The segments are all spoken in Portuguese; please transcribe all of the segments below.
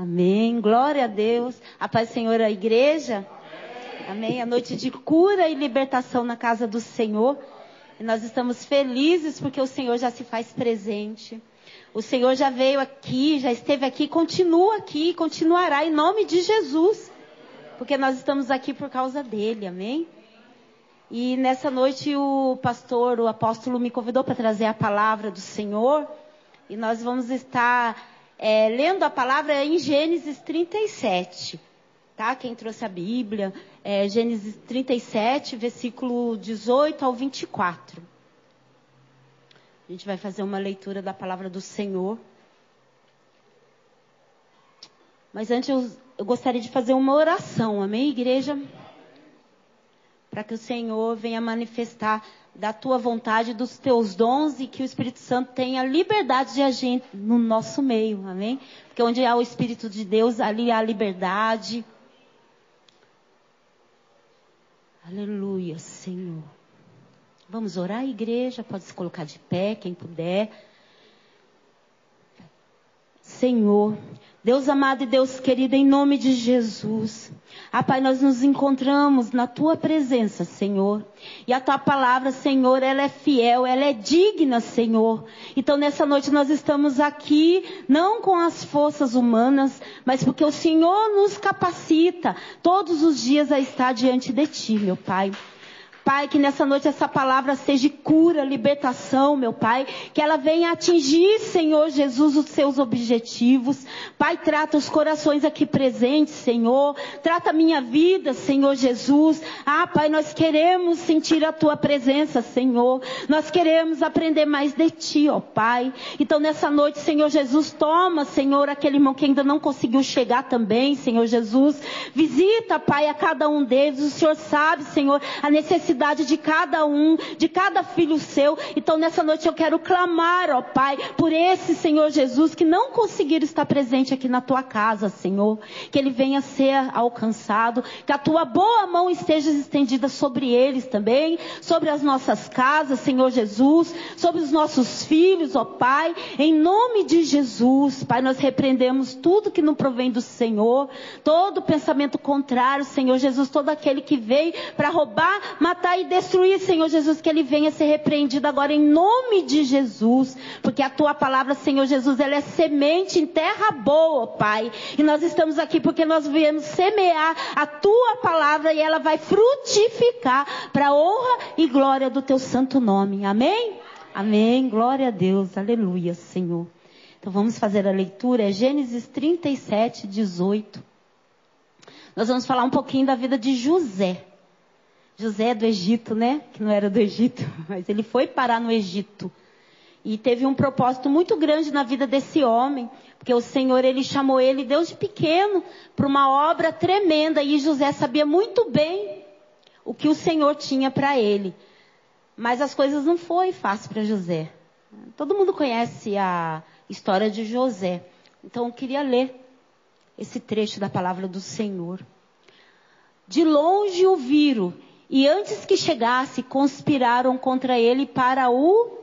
Amém. Glória a Deus. A paz do Senhor a igreja. Amém. A noite de cura e libertação na casa do Senhor. E nós estamos felizes porque o Senhor já se faz presente. O Senhor já veio aqui, já esteve aqui, continua aqui, continuará em nome de Jesus. Porque nós estamos aqui por causa dele. Amém. E nessa noite o pastor, o apóstolo me convidou para trazer a palavra do Senhor. E nós vamos estar é, lendo a palavra em Gênesis 37. Tá? Quem trouxe a Bíblia, é, Gênesis 37, versículo 18 ao 24. A gente vai fazer uma leitura da palavra do Senhor. Mas antes eu, eu gostaria de fazer uma oração, amém, igreja? Para que o Senhor venha manifestar da tua vontade, dos teus dons e que o Espírito Santo tenha liberdade de agir no nosso meio, amém? Porque onde há o Espírito de Deus, ali há liberdade. Aleluia, Senhor. Vamos orar, igreja? Pode se colocar de pé, quem puder. Senhor, Deus amado e Deus querido, em nome de Jesus. Ah, Pai, nós nos encontramos na Tua presença, Senhor. E a Tua palavra, Senhor, ela é fiel, ela é digna, Senhor. Então nessa noite nós estamos aqui, não com as forças humanas, mas porque o Senhor nos capacita todos os dias a estar diante de Ti, meu Pai. Pai, que nessa noite essa palavra seja cura, libertação, meu Pai. Que ela venha atingir, Senhor Jesus, os seus objetivos. Pai, trata os corações aqui presentes, Senhor. Trata a minha vida, Senhor Jesus. Ah, Pai, nós queremos sentir a Tua presença, Senhor. Nós queremos aprender mais de Ti, ó Pai. Então nessa noite, Senhor Jesus, toma, Senhor, aquele irmão que ainda não conseguiu chegar também, Senhor Jesus. Visita, Pai, a cada um deles. O Senhor sabe, Senhor, a necessidade necessidade de cada um, de cada filho seu. Então nessa noite eu quero clamar, ó Pai, por esse Senhor Jesus que não conseguiram estar presente aqui na tua casa, Senhor. Que ele venha ser alcançado, que a tua boa mão esteja estendida sobre eles também, sobre as nossas casas, Senhor Jesus, sobre os nossos filhos, ó Pai. Em nome de Jesus, Pai, nós repreendemos tudo que não provém do Senhor, todo pensamento contrário, Senhor Jesus, todo aquele que veio para roubar, matar matar e destruir, Senhor Jesus, que ele venha ser repreendido agora em nome de Jesus, porque a tua palavra, Senhor Jesus, ela é semente em terra boa, Pai. E nós estamos aqui porque nós viemos semear a tua palavra e ela vai frutificar para a honra e glória do teu santo nome. Amém? Amém. Glória a Deus. Aleluia, Senhor. Então vamos fazer a leitura, é Gênesis 37, 18. Nós vamos falar um pouquinho da vida de José. José do Egito, né? Que não era do Egito, mas ele foi parar no Egito. E teve um propósito muito grande na vida desse homem, porque o Senhor ele chamou ele desde pequeno para uma obra tremenda e José sabia muito bem o que o Senhor tinha para ele. Mas as coisas não foi fácil para José. Todo mundo conhece a história de José. Então eu queria ler esse trecho da palavra do Senhor. De longe o viram e antes que chegasse, conspiraram contra ele para o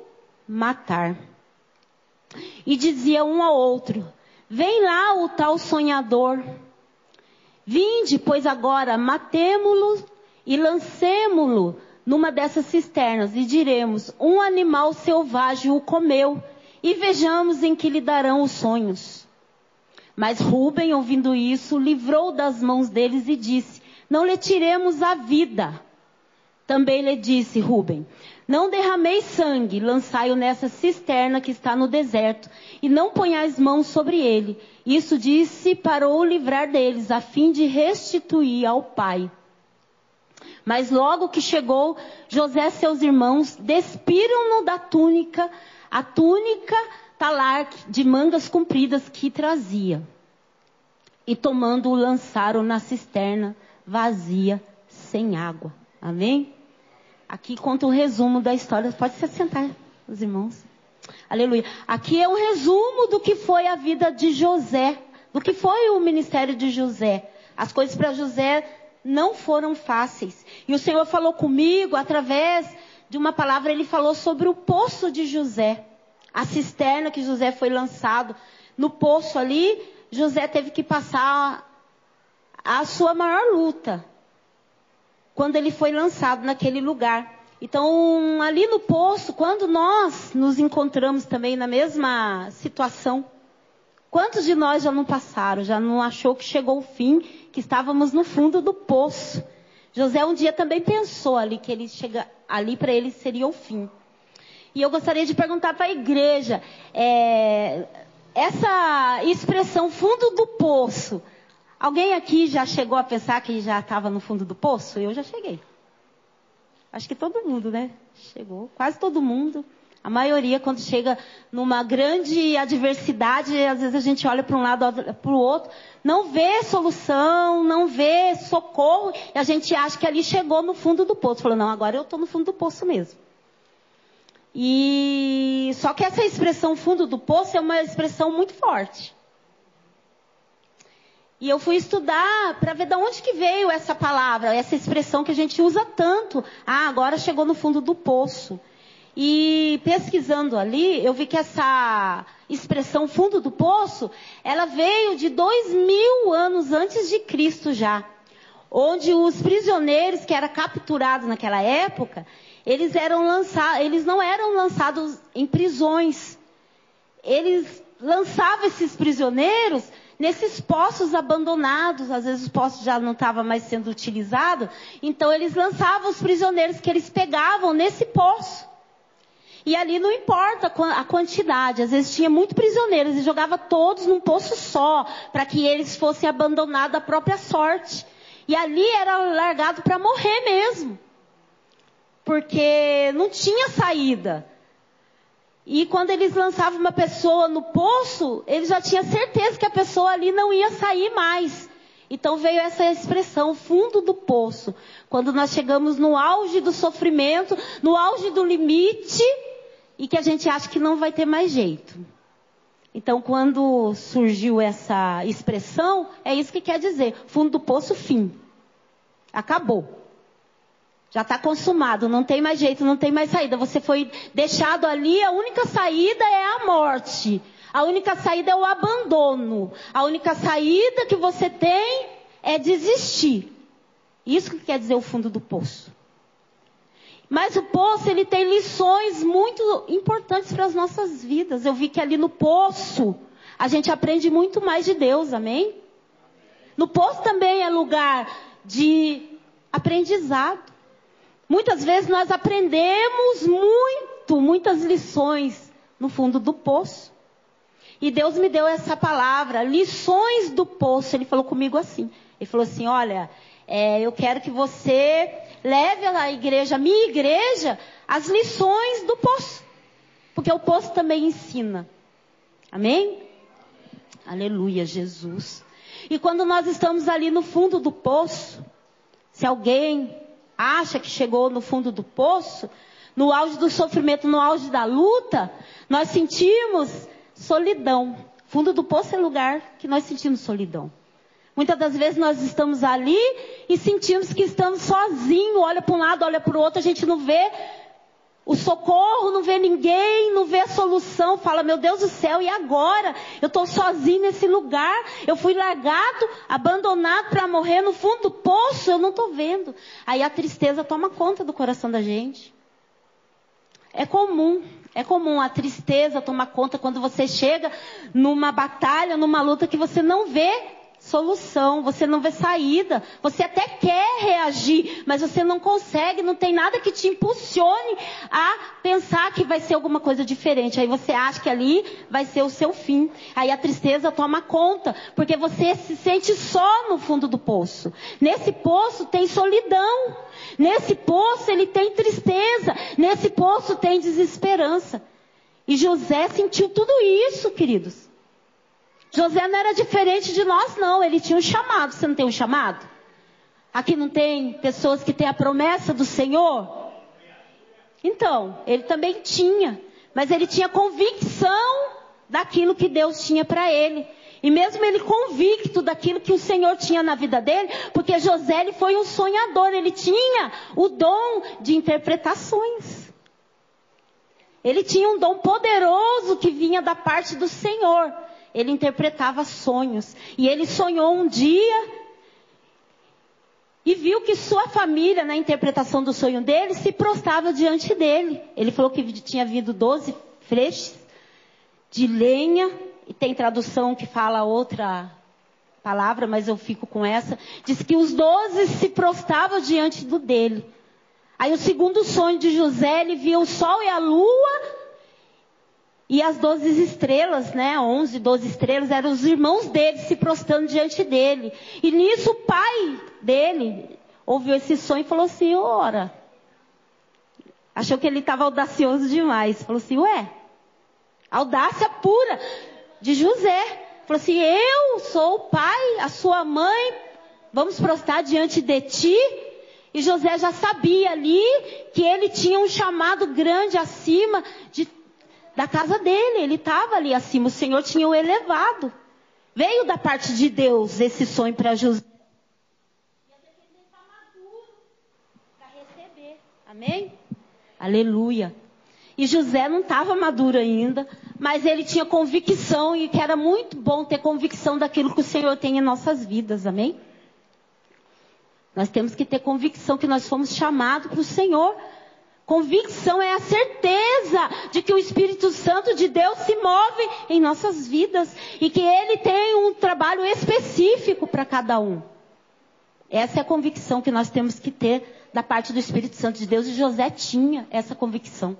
matar. E dizia um ao outro: Vem lá o tal sonhador. Vinde, pois agora matemo-lo e lancemo-lo numa dessas cisternas e diremos: Um animal selvagem o comeu e vejamos em que lhe darão os sonhos. Mas Rubem, ouvindo isso, livrou das mãos deles e disse: Não lhe tiremos a vida. Também lhe disse Rubem: Não derrameis sangue, lançai-o nessa cisterna que está no deserto, e não ponhais mãos sobre ele. Isso disse para o livrar deles, a fim de restituir ao pai. Mas logo que chegou, José e seus irmãos despiram-no da túnica, a túnica talar de mangas compridas que trazia. E tomando-o, lançaram na cisterna vazia, sem água. Amém? Aqui conta o um resumo da história. Pode se sentar, os irmãos. Aleluia. Aqui é um resumo do que foi a vida de José, do que foi o ministério de José. As coisas para José não foram fáceis. E o Senhor falou comigo através de uma palavra, ele falou sobre o poço de José. A cisterna que José foi lançado. No poço ali, José teve que passar a sua maior luta quando ele foi lançado naquele lugar. Então, ali no poço, quando nós nos encontramos também na mesma situação, quantos de nós já não passaram, já não achou que chegou o fim, que estávamos no fundo do poço? José um dia também pensou ali que ele chega ali para ele seria o fim. E eu gostaria de perguntar para a igreja, é, essa expressão fundo do poço, alguém aqui já chegou a pensar que já estava no fundo do poço? Eu já cheguei. Acho que todo mundo, né? Chegou, quase todo mundo. A maioria, quando chega numa grande adversidade, às vezes a gente olha para um lado, para o outro, não vê solução, não vê socorro, e a gente acha que ali chegou no fundo do poço. Falou, não, agora eu estou no fundo do poço mesmo. E só que essa expressão fundo do poço é uma expressão muito forte. E eu fui estudar para ver de onde que veio essa palavra, essa expressão que a gente usa tanto. Ah, agora chegou no fundo do poço. E pesquisando ali, eu vi que essa expressão fundo do poço, ela veio de dois mil anos antes de Cristo já. Onde os prisioneiros que eram capturados naquela época, eles eram lançados, eles não eram lançados em prisões. Eles lançavam esses prisioneiros nesses poços abandonados, às vezes os poços já não estavam mais sendo utilizados, então eles lançavam os prisioneiros que eles pegavam nesse poço. E ali não importa a quantidade, às vezes tinha muito prisioneiros e jogava todos num poço só, para que eles fossem abandonados à própria sorte. E ali era largado para morrer mesmo porque não tinha saída. E quando eles lançavam uma pessoa no poço, eles já tinham certeza que a pessoa ali não ia sair mais. Então veio essa expressão, fundo do poço. Quando nós chegamos no auge do sofrimento, no auge do limite, e que a gente acha que não vai ter mais jeito. Então, quando surgiu essa expressão, é isso que quer dizer: fundo do poço, fim. Acabou. Já está consumado, não tem mais jeito, não tem mais saída. Você foi deixado ali, a única saída é a morte. A única saída é o abandono. A única saída que você tem é desistir. Isso que quer dizer o fundo do poço. Mas o poço, ele tem lições muito importantes para as nossas vidas. Eu vi que ali no poço, a gente aprende muito mais de Deus, amém? No poço também é lugar de aprendizado. Muitas vezes nós aprendemos muito, muitas lições no fundo do poço. E Deus me deu essa palavra, lições do poço. Ele falou comigo assim. Ele falou assim: Olha, é, eu quero que você leve à igreja, a minha igreja, as lições do poço. Porque o poço também ensina. Amém? Aleluia, Jesus. E quando nós estamos ali no fundo do poço, se alguém acha que chegou no fundo do poço, no auge do sofrimento, no auge da luta, nós sentimos solidão. Fundo do poço é lugar que nós sentimos solidão. Muitas das vezes nós estamos ali e sentimos que estamos sozinhos, olha para um lado, olha para o outro, a gente não vê o socorro, não vê ninguém, não vê a solução, fala, meu Deus do céu, e agora? Eu estou sozinho nesse lugar, eu fui largado, abandonado para morrer no fundo do poço, eu não estou vendo. Aí a tristeza toma conta do coração da gente. É comum, é comum a tristeza tomar conta quando você chega numa batalha, numa luta que você não vê solução, você não vê saída, você até quer reagir, mas você não consegue, não tem nada que te impulsione a pensar que vai ser alguma coisa diferente. Aí você acha que ali vai ser o seu fim. Aí a tristeza toma conta, porque você se sente só no fundo do poço. Nesse poço tem solidão. Nesse poço ele tem tristeza. Nesse poço tem desesperança. E José sentiu tudo isso, queridos. José não era diferente de nós, não. Ele tinha um chamado. Você não tem um chamado? Aqui não tem pessoas que têm a promessa do Senhor? Então, ele também tinha. Mas ele tinha convicção daquilo que Deus tinha para ele. E mesmo ele convicto daquilo que o Senhor tinha na vida dele, porque José ele foi um sonhador, ele tinha o dom de interpretações. Ele tinha um dom poderoso que vinha da parte do Senhor. Ele interpretava sonhos. E ele sonhou um dia e viu que sua família, na interpretação do sonho dele, se prostrava diante dele. Ele falou que tinha vindo doze freixes de lenha, e tem tradução que fala outra palavra, mas eu fico com essa. Diz que os doze se prostravam diante do dele. Aí o segundo sonho de José, ele viu o sol e a lua e as doze estrelas, né? Onze, doze estrelas, eram os irmãos dele se prostrando diante dele. E nisso o pai dele ouviu esse sonho e falou assim, ora. Achou que ele estava audacioso demais. Falou assim, ué, audácia pura de José. Falou assim, eu sou o pai, a sua mãe, vamos prostrar diante de ti. E José já sabia ali que ele tinha um chamado grande acima de, da casa dele. Ele estava ali acima. O Senhor tinha o elevado. Veio da parte de Deus esse sonho para José. Amém? Aleluia. E José não estava maduro ainda, mas ele tinha convicção e que era muito bom ter convicção daquilo que o Senhor tem em nossas vidas. Amém? Nós temos que ter convicção que nós fomos chamados para o Senhor. Convicção é a certeza de que o Espírito Santo de Deus se move em nossas vidas e que ele tem um trabalho específico para cada um. Essa é a convicção que nós temos que ter da parte do Espírito Santo de Deus e José tinha essa convicção.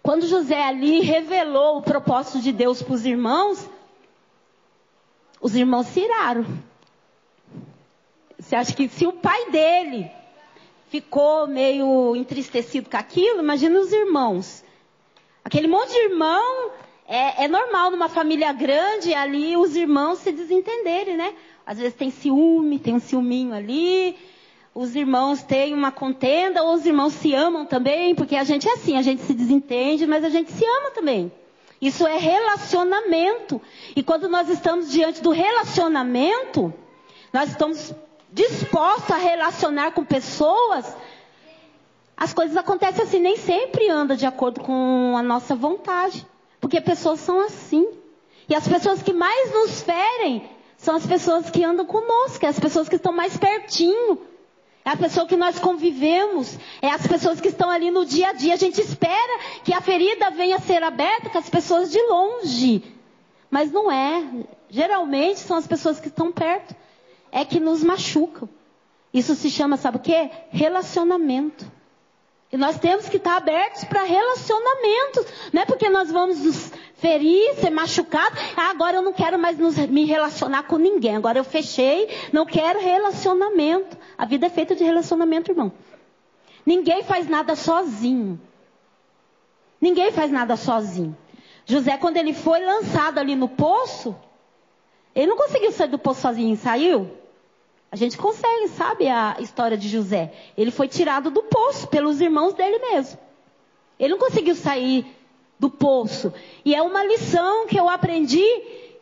Quando José ali revelou o propósito de Deus para os irmãos, os irmãos se iraram. Você acha que se o pai dele ficou meio entristecido com aquilo, imagina os irmãos. Aquele monte de irmão, é, é, normal numa família grande ali os irmãos se desentenderem, né? Às vezes tem ciúme, tem um ciúminho ali, os irmãos têm uma contenda, ou os irmãos se amam também, porque a gente é assim, a gente se desentende, mas a gente se ama também. Isso é relacionamento. E quando nós estamos diante do relacionamento, nós estamos dispostos a relacionar com pessoas, as coisas acontecem assim, nem sempre anda de acordo com a nossa vontade. Porque pessoas são assim. E as pessoas que mais nos ferem são as pessoas que andam conosco, é as pessoas que estão mais pertinho. É a pessoa que nós convivemos, é as pessoas que estão ali no dia a dia. A gente espera que a ferida venha a ser aberta com as pessoas de longe. Mas não é. Geralmente são as pessoas que estão perto. É que nos machucam. Isso se chama, sabe o quê? Relacionamento. E nós temos que estar abertos para relacionamentos. Não é porque nós vamos nos ferir, ser machucados. Ah, agora eu não quero mais nos, me relacionar com ninguém. Agora eu fechei, não quero relacionamento. A vida é feita de relacionamento, irmão. Ninguém faz nada sozinho. Ninguém faz nada sozinho. José, quando ele foi lançado ali no poço, ele não conseguiu sair do poço sozinho, saiu? A gente consegue, sabe a história de José? Ele foi tirado do poço pelos irmãos dele mesmo. Ele não conseguiu sair do poço. E é uma lição que eu aprendi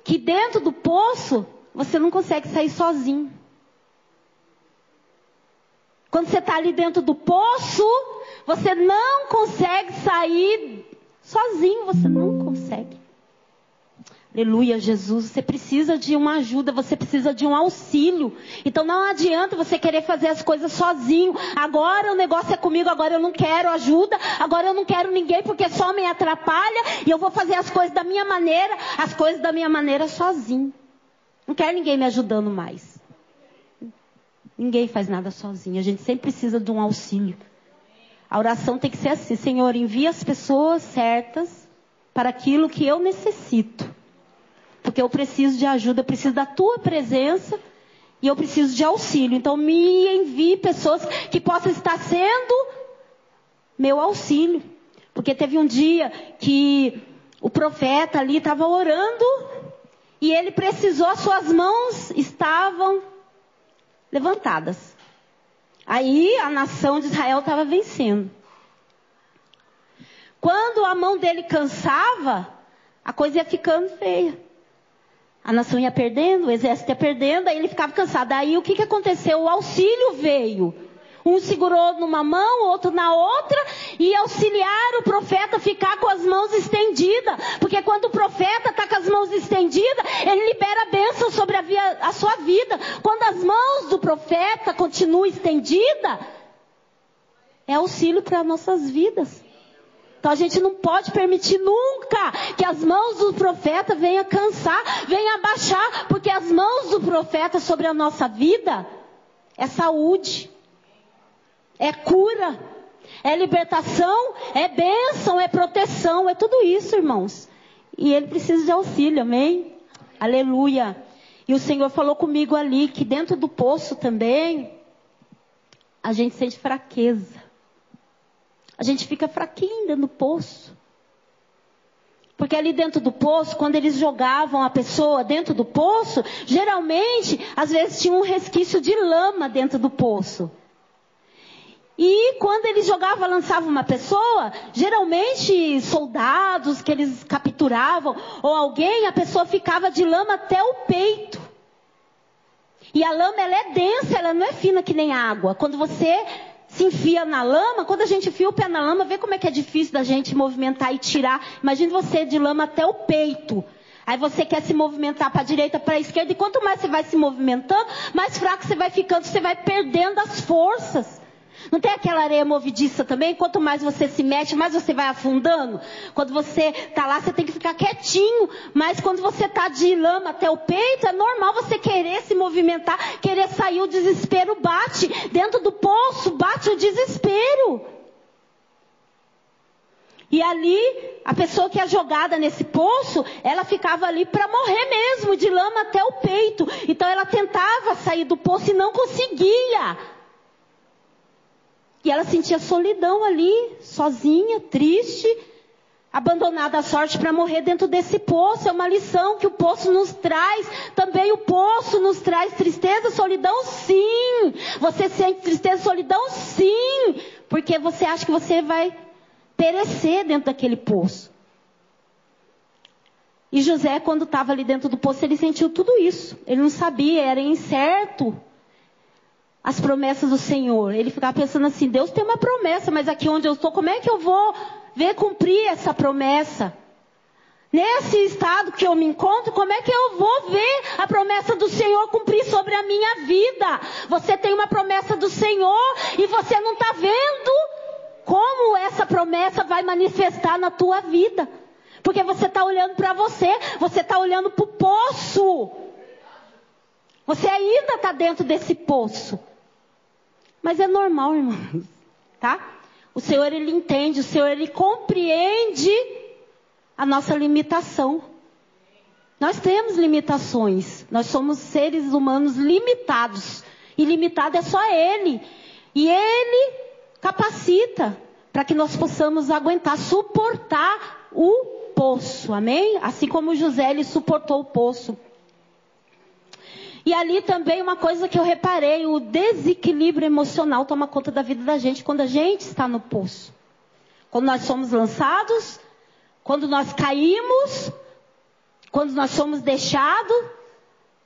que dentro do poço você não consegue sair sozinho. Quando você está ali dentro do poço, você não consegue sair sozinho, você não consegue. Aleluia, Jesus. Você precisa de uma ajuda, você precisa de um auxílio. Então não adianta você querer fazer as coisas sozinho. Agora o negócio é comigo, agora eu não quero ajuda, agora eu não quero ninguém porque só me atrapalha e eu vou fazer as coisas da minha maneira, as coisas da minha maneira sozinho. Não quero ninguém me ajudando mais. Ninguém faz nada sozinho. A gente sempre precisa de um auxílio. A oração tem que ser assim: Senhor, envia as pessoas certas para aquilo que eu necessito. Porque eu preciso de ajuda, eu preciso da tua presença e eu preciso de auxílio. Então me envie pessoas que possam estar sendo meu auxílio. Porque teve um dia que o profeta ali estava orando e ele precisou, as suas mãos estavam levantadas. Aí a nação de Israel estava vencendo. Quando a mão dele cansava, a coisa ia ficando feia. A nação ia perdendo, o exército ia perdendo, aí ele ficava cansado. Aí o que, que aconteceu? O auxílio veio. Um segurou numa mão, outro na outra, e auxiliar o profeta a ficar com as mãos estendidas. Porque quando o profeta está com as mãos estendidas, ele libera bênção sobre a, via, a sua vida. Quando as mãos do profeta continuam estendidas, é auxílio para nossas vidas. Então a gente não pode permitir nunca que as mãos do profeta venham cansar, venham abaixar, porque as mãos do profeta sobre a nossa vida é saúde, é cura, é libertação, é bênção, é proteção, é tudo isso, irmãos. E ele precisa de auxílio, amém? Aleluia. E o Senhor falou comigo ali que dentro do poço também a gente sente fraqueza. A gente fica fraquinho dentro do poço. Porque ali dentro do poço, quando eles jogavam a pessoa dentro do poço, geralmente, às vezes tinha um resquício de lama dentro do poço. E quando eles jogavam, lançavam uma pessoa, geralmente soldados que eles capturavam, ou alguém, a pessoa ficava de lama até o peito. E a lama ela é densa, ela não é fina que nem água. Quando você se enfia na lama, quando a gente enfia o pé na lama, vê como é que é difícil da gente movimentar e tirar. Imagine você de lama até o peito. Aí você quer se movimentar para a direita, para a esquerda, e quanto mais você vai se movimentando, mais fraco você vai ficando, você vai perdendo as forças. Não tem aquela areia movediça também? Quanto mais você se mexe, mais você vai afundando. Quando você está lá, você tem que ficar quietinho. Mas quando você está de lama até o peito, é normal você querer se movimentar, querer sair. O desespero bate. Dentro do poço bate o desespero. E ali, a pessoa que é jogada nesse poço, ela ficava ali para morrer mesmo, de lama até o peito. Então ela tentava sair do poço e não conseguia. E ela sentia solidão ali, sozinha, triste, abandonada à sorte para morrer dentro desse poço. É uma lição que o poço nos traz. Também o poço nos traz tristeza, solidão, sim. Você sente tristeza, solidão, sim. Porque você acha que você vai perecer dentro daquele poço. E José, quando estava ali dentro do poço, ele sentiu tudo isso. Ele não sabia, era incerto as promessas do Senhor. Ele ficava pensando assim: Deus tem uma promessa, mas aqui onde eu estou, como é que eu vou ver cumprir essa promessa? Nesse estado que eu me encontro, como é que eu vou ver a promessa do Senhor cumprir sobre a minha vida? Você tem uma promessa do Senhor e você não está vendo como essa promessa vai manifestar na tua vida. Porque você está olhando para você, você está olhando para o poço. Você ainda está dentro desse poço. Mas é normal, irmãos, tá? O Senhor ele entende, o Senhor ele compreende a nossa limitação. Nós temos limitações. Nós somos seres humanos limitados. E limitado é só ele. E ele capacita para que nós possamos aguentar, suportar o poço. Amém? Assim como José ele suportou o poço. E ali também uma coisa que eu reparei, o desequilíbrio emocional toma conta da vida da gente quando a gente está no poço. Quando nós somos lançados, quando nós caímos, quando nós somos deixados,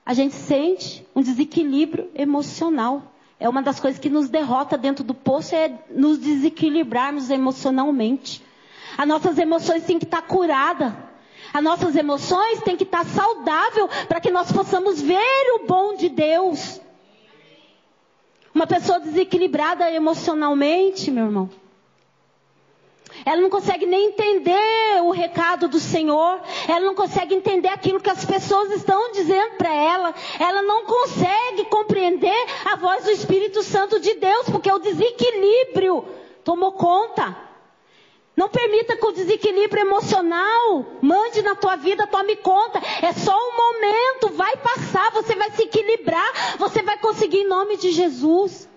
a gente sente um desequilíbrio emocional. É uma das coisas que nos derrota dentro do poço é nos desequilibrarmos emocionalmente. As nossas emoções têm que estar curadas. As nossas emoções têm que estar saudável para que nós possamos ver o bom de Deus. Uma pessoa desequilibrada emocionalmente, meu irmão. Ela não consegue nem entender o recado do Senhor. Ela não consegue entender aquilo que as pessoas estão dizendo para ela. Ela não consegue compreender a voz do Espírito Santo de Deus, porque o desequilíbrio tomou conta. Não permita que o desequilíbrio emocional mande na tua vida, tome conta. É só um momento, vai passar, você vai se equilibrar, você vai conseguir em nome de Jesus.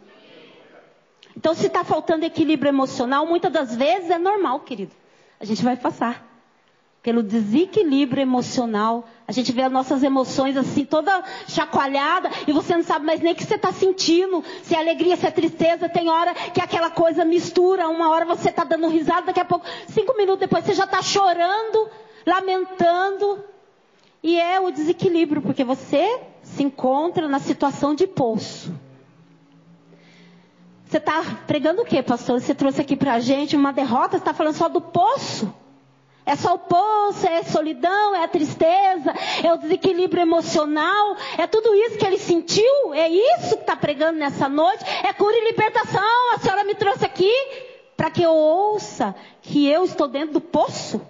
Então, se está faltando equilíbrio emocional, muitas das vezes é normal, querido. A gente vai passar pelo desequilíbrio emocional. A gente vê as nossas emoções assim, toda chacoalhada, e você não sabe mais nem o que você está sentindo. Se é alegria, se é tristeza, tem hora que aquela coisa mistura. Uma hora você está dando risada, daqui a pouco, cinco minutos depois, você já está chorando, lamentando. E é o desequilíbrio, porque você se encontra na situação de poço. Você está pregando o quê, pastor? Você trouxe aqui para a gente uma derrota? Você está falando só do poço? É só o poço, é a solidão, é a tristeza, é o desequilíbrio emocional, é tudo isso que ele sentiu, é isso que está pregando nessa noite, é cura e libertação. A senhora me trouxe aqui para que eu ouça que eu estou dentro do poço.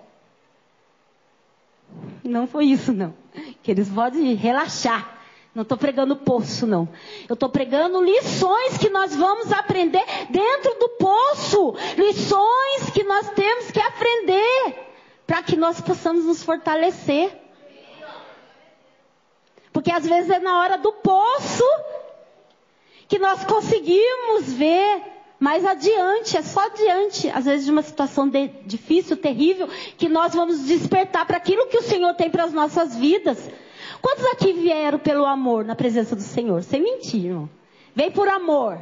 Não foi isso, não. Que eles podem relaxar. Não estou pregando poço, não. Eu estou pregando lições que nós vamos aprender dentro do poço. Lições que nós temos que aprender para que nós possamos nos fortalecer. Porque às vezes é na hora do poço que nós conseguimos ver mais adiante, é só adiante, às vezes de uma situação de, difícil, terrível, que nós vamos despertar para aquilo que o Senhor tem para as nossas vidas. Quantos aqui vieram pelo amor na presença do Senhor? Sem mentir, irmão. Veio por amor.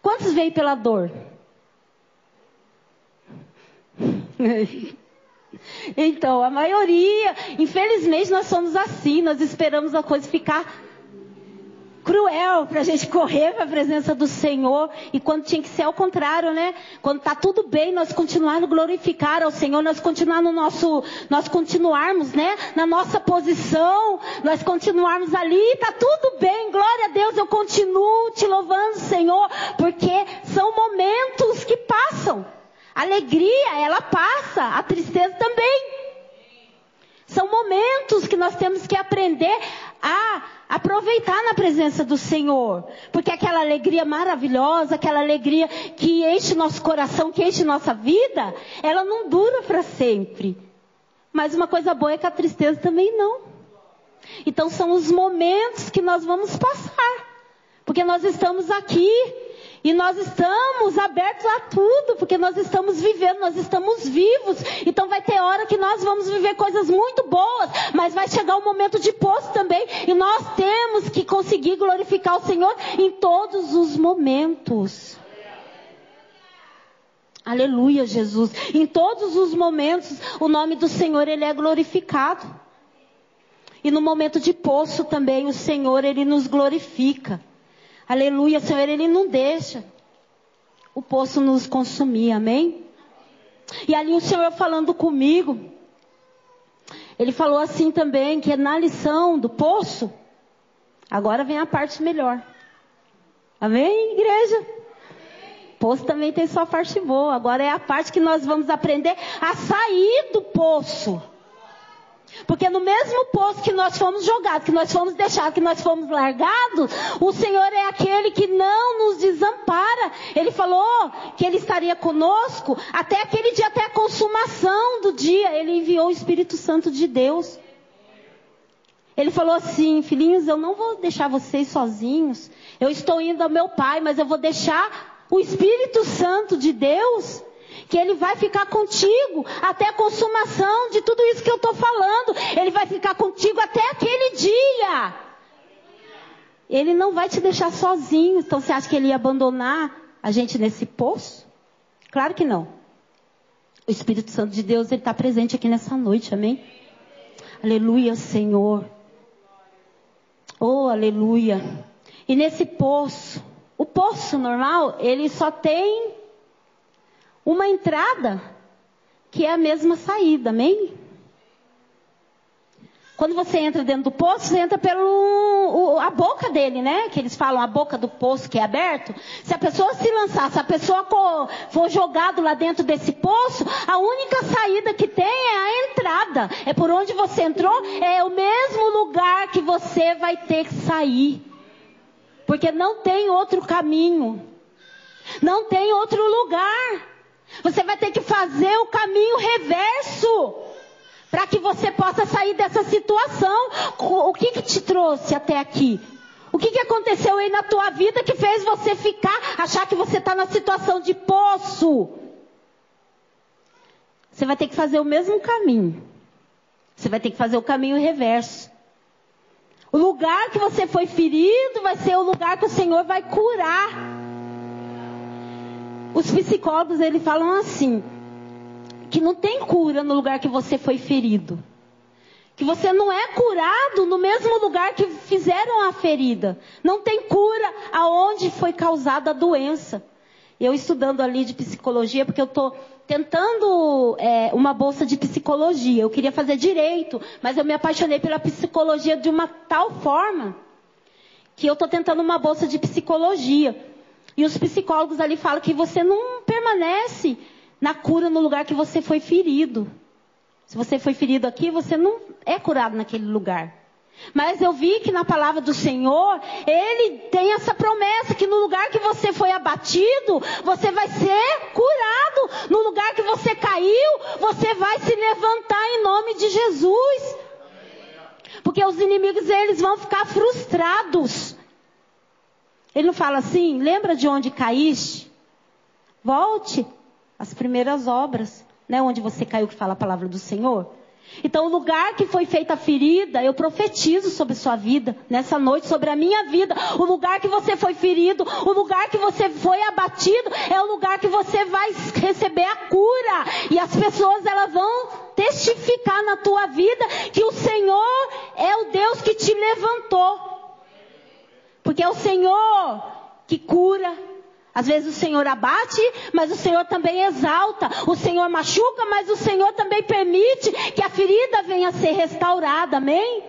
Quantos veio pela dor? Então, a maioria, infelizmente, nós somos assim, nós esperamos a coisa ficar cruel para a gente correr para a presença do Senhor e quando tinha que ser ao contrário, né? Quando está tudo bem, nós continuarmos glorificar ao Senhor, nós continuar no nosso, nós continuarmos, né? Na nossa posição, nós continuarmos ali, está tudo bem, glória a Deus, eu continuo te louvando, Senhor, porque são momentos que passam. Alegria, ela passa, a tristeza também. São momentos que nós temos que aprender a aproveitar na presença do Senhor. Porque aquela alegria maravilhosa, aquela alegria que enche nosso coração, que enche nossa vida, ela não dura para sempre. Mas uma coisa boa é que a tristeza também não. Então são os momentos que nós vamos passar. Porque nós estamos aqui e nós estamos abertos a tudo, porque nós estamos vivendo, nós estamos vivos. Então vai ter hora que nós vamos viver coisas muito boas, mas vai chegar um momento de poço também, e nós temos que conseguir glorificar o Senhor em todos os momentos. Aleluia, Jesus. Em todos os momentos, o nome do Senhor ele é glorificado. E no momento de poço também, o Senhor ele nos glorifica. Aleluia, Senhor, Ele não deixa o poço nos consumir, amém? E ali o Senhor falando comigo, Ele falou assim também, que na lição do poço, agora vem a parte melhor. Amém, igreja? Poço também tem sua parte boa. Agora é a parte que nós vamos aprender a sair do poço. Porque no mesmo poço que nós fomos jogados, que nós fomos deixados, que nós fomos largados, o Senhor é aquele que não nos desampara. Ele falou que Ele estaria conosco até aquele dia, até a consumação do dia. Ele enviou o Espírito Santo de Deus. Ele falou assim, filhinhos, eu não vou deixar vocês sozinhos. Eu estou indo ao meu Pai, mas eu vou deixar o Espírito Santo de Deus que Ele vai ficar contigo até a consumação de tudo isso que eu estou falando. Ele vai ficar contigo até aquele dia. Ele não vai te deixar sozinho. Então você acha que Ele ia abandonar a gente nesse poço? Claro que não. O Espírito Santo de Deus, Ele está presente aqui nessa noite, amém? Aleluia, Senhor. Oh, aleluia. E nesse poço, o poço normal, ele só tem uma entrada que é a mesma saída, amém? Quando você entra dentro do poço, você entra pelo a boca dele, né? Que eles falam a boca do poço que é aberto. Se a pessoa se lançar, se a pessoa for jogado lá dentro desse poço, a única saída que tem é a entrada. É por onde você entrou, é o mesmo lugar que você vai ter que sair. Porque não tem outro caminho. Não tem outro lugar. Você vai ter que fazer o caminho reverso para que você possa sair dessa situação. O que, que te trouxe até aqui? O que, que aconteceu aí na tua vida que fez você ficar, achar que você está na situação de poço? Você vai ter que fazer o mesmo caminho. Você vai ter que fazer o caminho reverso. O lugar que você foi ferido vai ser o lugar que o Senhor vai curar. Os psicólogos eles falam assim, que não tem cura no lugar que você foi ferido. Que você não é curado no mesmo lugar que fizeram a ferida. Não tem cura aonde foi causada a doença. Eu estudando ali de psicologia, porque eu estou tentando é, uma bolsa de psicologia. Eu queria fazer direito, mas eu me apaixonei pela psicologia de uma tal forma que eu estou tentando uma bolsa de psicologia. E os psicólogos ali falam que você não permanece na cura no lugar que você foi ferido. Se você foi ferido aqui, você não é curado naquele lugar. Mas eu vi que na palavra do Senhor, Ele tem essa promessa que no lugar que você foi abatido, você vai ser curado. No lugar que você caiu, você vai se levantar em nome de Jesus. Porque os inimigos, eles vão ficar frustrados. Ele não fala assim, lembra de onde caíste? Volte às primeiras obras. Né, onde você caiu que fala a palavra do Senhor. Então, o lugar que foi feita a ferida, eu profetizo sobre sua vida, nessa noite, sobre a minha vida. O lugar que você foi ferido, o lugar que você foi abatido, é o lugar que você vai receber a cura. E as pessoas, elas vão testificar na tua vida que o Senhor é o Deus que te levantou. Porque é o Senhor que cura, às vezes o Senhor abate, mas o Senhor também exalta. O Senhor machuca, mas o Senhor também permite que a ferida venha a ser restaurada. Amém?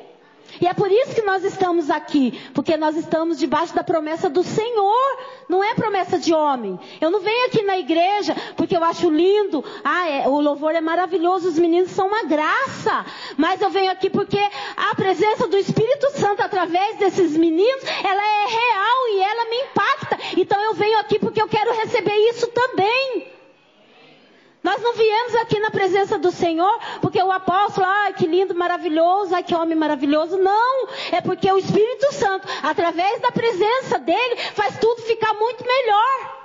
E é por isso que nós estamos aqui, porque nós estamos debaixo da promessa do Senhor, não é promessa de homem. Eu não venho aqui na igreja porque eu acho lindo, ah, é, o louvor é maravilhoso, os meninos são uma graça. Mas eu venho aqui porque a presença do Espírito Santo através desses meninos, ela é real e ela me impacta. Então eu venho aqui porque eu quero receber isso também. Nós não viemos aqui na presença do Senhor porque o apóstolo, ai que lindo, maravilhoso, ai que homem maravilhoso. Não, é porque o Espírito Santo, através da presença dele, faz tudo ficar muito melhor.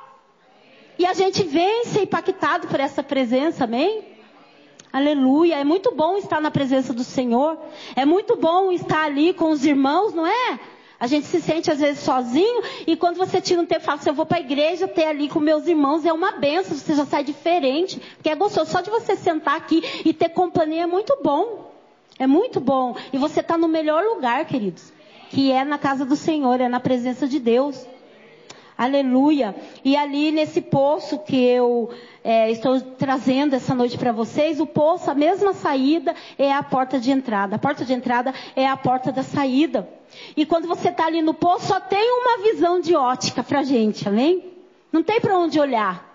E a gente vem ser impactado por essa presença, amém? Aleluia. É muito bom estar na presença do Senhor. É muito bom estar ali com os irmãos, não é? A gente se sente às vezes sozinho e quando você tira um tempo e fala assim, eu vou para a igreja ter ali com meus irmãos, é uma benção, você já sai diferente, porque é gostoso. Só de você sentar aqui e ter companhia é muito bom. É muito bom. E você está no melhor lugar, queridos. Que é na casa do Senhor, é na presença de Deus. Aleluia. E ali nesse poço que eu é, estou trazendo essa noite para vocês, o poço, a mesma saída é a porta de entrada. A porta de entrada é a porta da saída. E quando você está ali no poço, só tem uma visão de ótica para gente, amém? Não tem para onde olhar.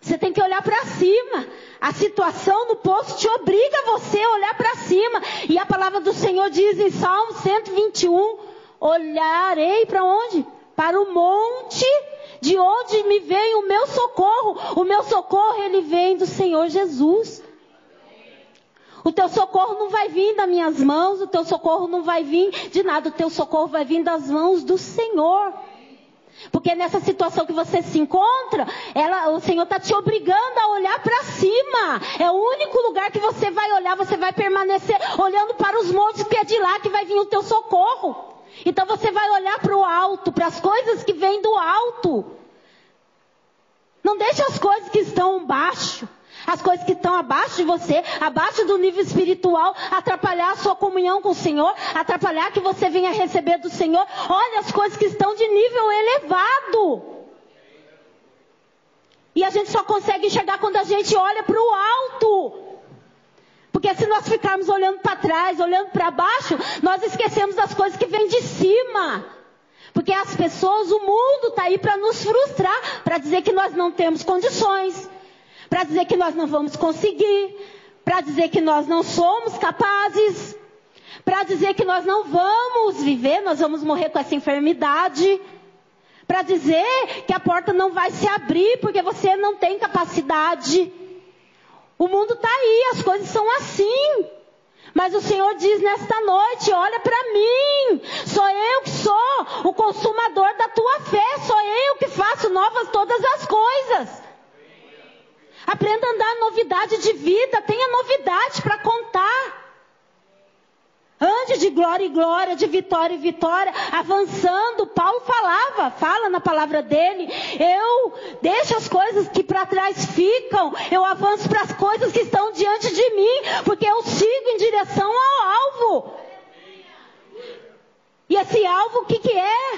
Você tem que olhar para cima. A situação no poço te obriga você a olhar para cima. E a palavra do Senhor diz em Salmo 121: Olharei para onde? Para o monte de onde me vem o meu socorro. O meu socorro, ele vem do Senhor Jesus. O teu socorro não vai vir das minhas mãos, o teu socorro não vai vir de nada, o teu socorro vai vir das mãos do Senhor. Porque nessa situação que você se encontra, ela, o Senhor está te obrigando a olhar para cima. É o único lugar que você vai olhar, você vai permanecer olhando para os montes, que é de lá que vai vir o teu socorro. Então você vai olhar para o alto, para as coisas que vêm do alto. Não deixe as coisas que estão baixo as coisas que estão abaixo de você, abaixo do nível espiritual, atrapalhar a sua comunhão com o Senhor, atrapalhar que você venha receber do Senhor. Olha as coisas que estão de nível elevado. E a gente só consegue enxergar quando a gente olha para o alto. Porque se nós ficarmos olhando para trás, olhando para baixo, nós esquecemos das coisas que vêm de cima. Porque as pessoas, o mundo está aí para nos frustrar, para dizer que nós não temos condições, para dizer que nós não vamos conseguir, para dizer que nós não somos capazes, para dizer que nós não vamos viver, nós vamos morrer com essa enfermidade, para dizer que a porta não vai se abrir porque você não tem capacidade. O mundo está aí, as coisas são assim. Mas o Senhor diz nesta noite: olha para mim, sou eu que sou o consumador da tua fé, sou eu que faço novas todas as coisas. Aprenda a andar novidade de vida, tenha novidade para contar. Ande de glória em glória, de vitória em vitória, avançando. Paulo falava, fala na palavra dele. Eu deixo as coisas que para trás ficam, eu avanço para as coisas que estão diante de mim, porque eu sigo em direção ao alvo. E esse alvo o que, que é?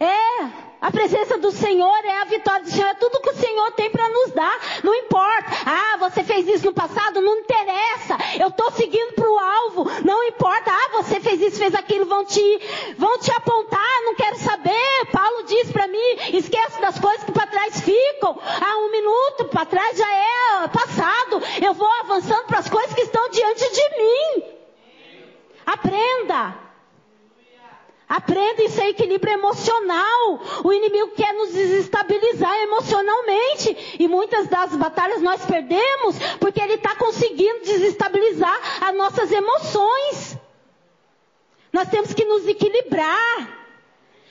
É a presença do Senhor é a vitória do Senhor, é tudo que o Senhor tem para nos dar. Não importa. Ah, você fez isso no passado, não interessa. Eu estou seguindo para o alvo. Não importa. Ah, você fez isso, fez aquilo, vão te, vão te apontar. Não quero saber. Paulo diz para mim: esquece das coisas que para trás ficam. Ah, um minuto para trás já é passado. Eu vou avançando para as coisas que estão diante de mim. Aprenda. Aprenda isso equilíbrio emocional. O inimigo quer nos desestabilizar emocionalmente. E muitas das batalhas nós perdemos porque ele está conseguindo desestabilizar as nossas emoções. Nós temos que nos equilibrar.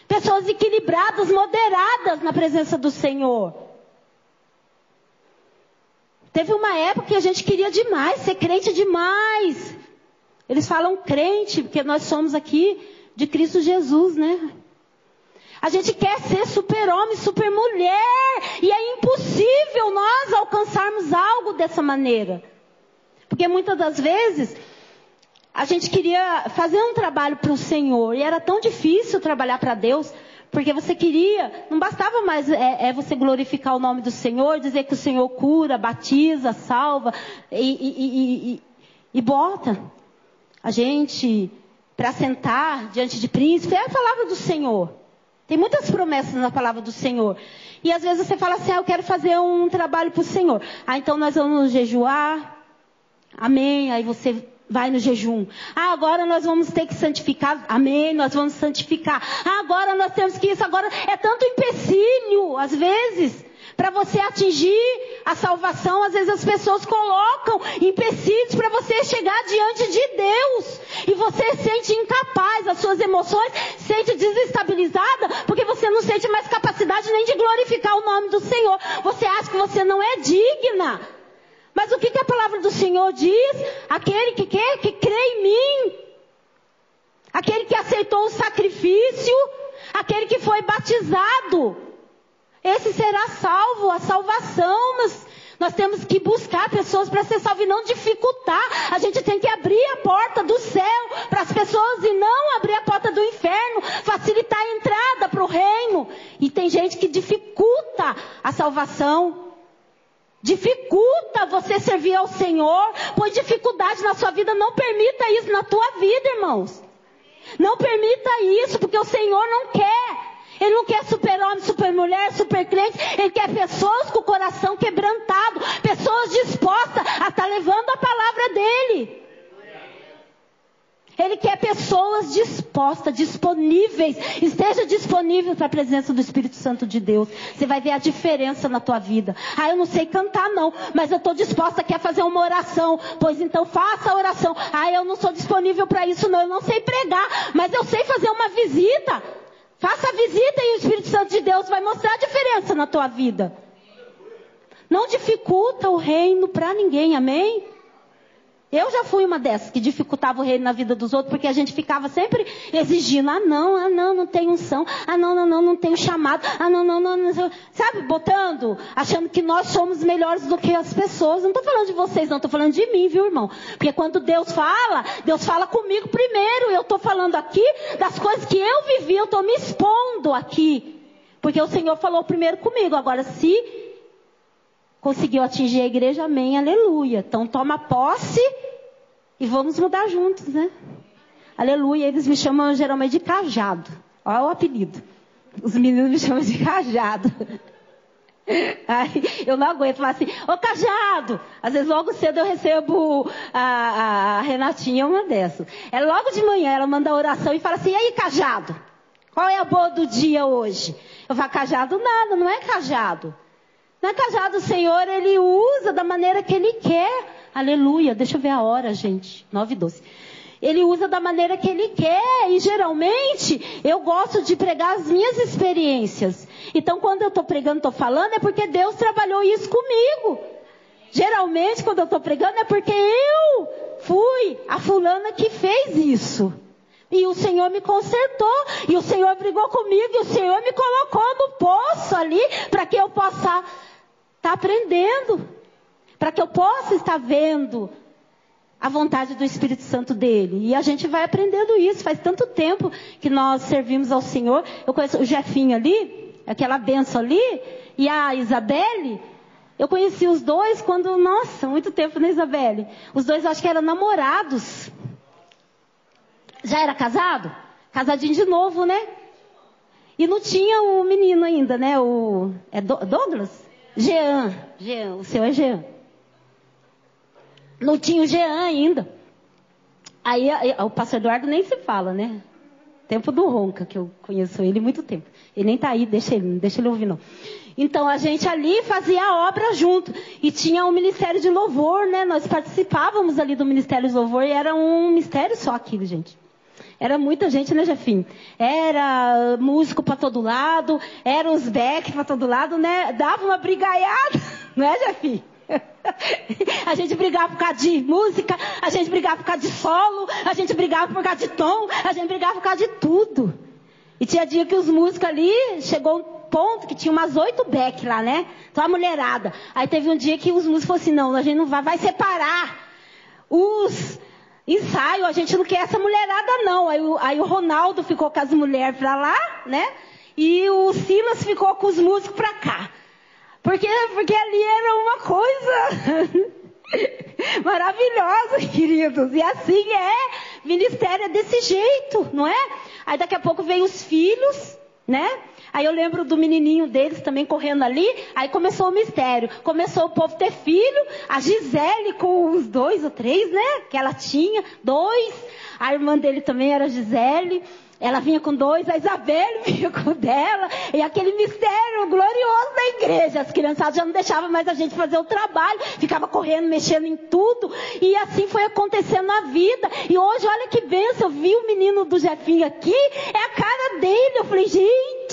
Pessoas equilibradas, moderadas na presença do Senhor. Teve uma época que a gente queria demais, ser crente demais. Eles falam crente, porque nós somos aqui de Cristo Jesus, né? A gente quer ser super-homem, super-mulher, e é impossível nós alcançarmos algo dessa maneira. Porque muitas das vezes a gente queria fazer um trabalho para o Senhor, e era tão difícil trabalhar para Deus, porque você queria, não bastava mais é, é, você glorificar o nome do Senhor, dizer que o Senhor cura, batiza, salva e, e, e, e bota. A gente para sentar diante de príncipe, é a palavra do Senhor. Tem muitas promessas na palavra do Senhor. E às vezes você fala assim, ah, eu quero fazer um trabalho para o Senhor. Ah, então nós vamos jejuar. Amém. Aí você vai no jejum. Ah, agora nós vamos ter que santificar. Amém. Nós vamos santificar. Ah, agora nós temos que isso. Agora é tanto empecilho, às vezes. Para você atingir a salvação, às vezes as pessoas colocam empecilhos para você chegar diante de Deus. E você sente incapaz, as suas emoções sente desestabilizada, porque você não sente mais capacidade nem de glorificar o nome do Senhor. Você acha que você não é digna. Mas o que, que a palavra do Senhor diz? Aquele que quer, que crê em mim. Aquele que aceitou o sacrifício. Aquele que foi batizado esse será salvo, a salvação, mas nós temos que buscar pessoas para ser salvo e não dificultar. A gente tem que abrir a porta do céu para as pessoas e não abrir a porta do inferno, facilitar a entrada para o reino. E tem gente que dificulta a salvação. Dificulta você servir ao Senhor, põe dificuldade na sua vida, não permita isso na tua vida, irmãos. Não permita isso, porque o Senhor não quer. Ele não quer super-homem, super-mulher, super-crente. Ele quer pessoas com o coração quebrantado. Pessoas dispostas a estar tá levando a palavra dele. Ele quer pessoas dispostas, disponíveis. Esteja disponível para a presença do Espírito Santo de Deus. Você vai ver a diferença na tua vida. Ah, eu não sei cantar não, mas eu estou disposta a fazer uma oração. Pois então faça a oração. Ah, eu não sou disponível para isso não. Eu não sei pregar, mas eu sei fazer uma visita. Faça a visita e o Espírito Santo de Deus vai mostrar a diferença na tua vida. Não dificulta o reino para ninguém, amém? Eu já fui uma dessas que dificultava o reino na vida dos outros, porque a gente ficava sempre exigindo, ah não, ah não, não tem unção, ah não, não, não, não tem chamado, ah não, não, não, não, sabe, botando, achando que nós somos melhores do que as pessoas. Não estou falando de vocês, não, estou falando de mim, viu, irmão? Porque quando Deus fala, Deus fala comigo primeiro. Eu estou falando aqui das coisas que eu vivi, eu estou me expondo aqui. Porque o Senhor falou primeiro comigo. Agora, se conseguiu atingir a igreja, amém, aleluia. Então toma posse e vamos mudar juntos, né? Aleluia. Eles me chamam geralmente de cajado. Olha o apelido. Os meninos me chamam de cajado. Aí, eu não aguento falar assim, ô cajado! Às vezes logo cedo eu recebo a, a, a Renatinha, uma dessas. É logo de manhã, ela manda oração e fala assim, e aí cajado? Qual é a boa do dia hoje? Eu falo, cajado nada, não é cajado. Não é cajado, o Senhor, Ele usa da maneira que Ele quer. Aleluia. Deixa eu ver a hora, gente. 9 e 12. Ele usa da maneira que ele quer. E geralmente eu gosto de pregar as minhas experiências. Então quando eu estou pregando, estou falando, é porque Deus trabalhou isso comigo. Geralmente quando eu estou pregando é porque eu fui a fulana que fez isso. E o Senhor me consertou. E o Senhor brigou comigo. E o Senhor me colocou no poço ali para que eu possa estar tá aprendendo. Para que eu possa estar vendo a vontade do Espírito Santo dele. E a gente vai aprendendo isso. Faz tanto tempo que nós servimos ao Senhor. Eu conheço o Jefinho ali, aquela benção ali, e a Isabelle. Eu conheci os dois quando, nossa, muito tempo, né, Isabelle? Os dois acho que eram namorados. Já era casado? Casadinho de novo, né? E não tinha o menino ainda, né? O. É Douglas? Jean. Jean, o seu é Jean. Não tinha o Jean ainda. Aí, aí o pastor Eduardo nem se fala, né? Tempo do Ronca, que eu conheço ele muito tempo. Ele nem tá aí, deixa ele, deixa ele ouvir não. Então a gente ali fazia a obra junto. E tinha o um ministério de louvor, né? Nós participávamos ali do ministério de louvor e era um mistério só aquilo, gente. Era muita gente, né, Jefim? Era músico para todo lado, era os Beck para todo lado, né? Dava uma brigaiada, não é, Jefim? A gente brigava por causa de música, a gente brigava por causa de solo, a gente brigava por causa de tom, a gente brigava por causa de tudo. E tinha dia que os músicos ali, chegou um ponto que tinha umas oito back lá, né? Então a mulherada. Aí teve um dia que os músicos falaram assim, não, a gente não vai, vai separar os ensaios, a gente não quer essa mulherada não. Aí, aí o Ronaldo ficou com as mulheres pra lá, né? E o Silas ficou com os músicos pra cá. Porque, porque ali era uma coisa maravilhosa, queridos. E assim é, ministério é desse jeito, não é? Aí daqui a pouco vem os filhos, né? Aí eu lembro do menininho deles também correndo ali. Aí começou o mistério. Começou o povo ter filho. A Gisele com os dois ou três, né? Que ela tinha, dois. A irmã dele também era Gisele. Ela vinha com dois, a Isabelle vinha com dela, e aquele mistério glorioso da igreja. As criançadas já não deixavam mais a gente fazer o trabalho, ficava correndo, mexendo em tudo, e assim foi acontecendo na vida. E hoje, olha que benção, eu vi o menino do Jefinho aqui, é a cara dele. Eu falei, gente,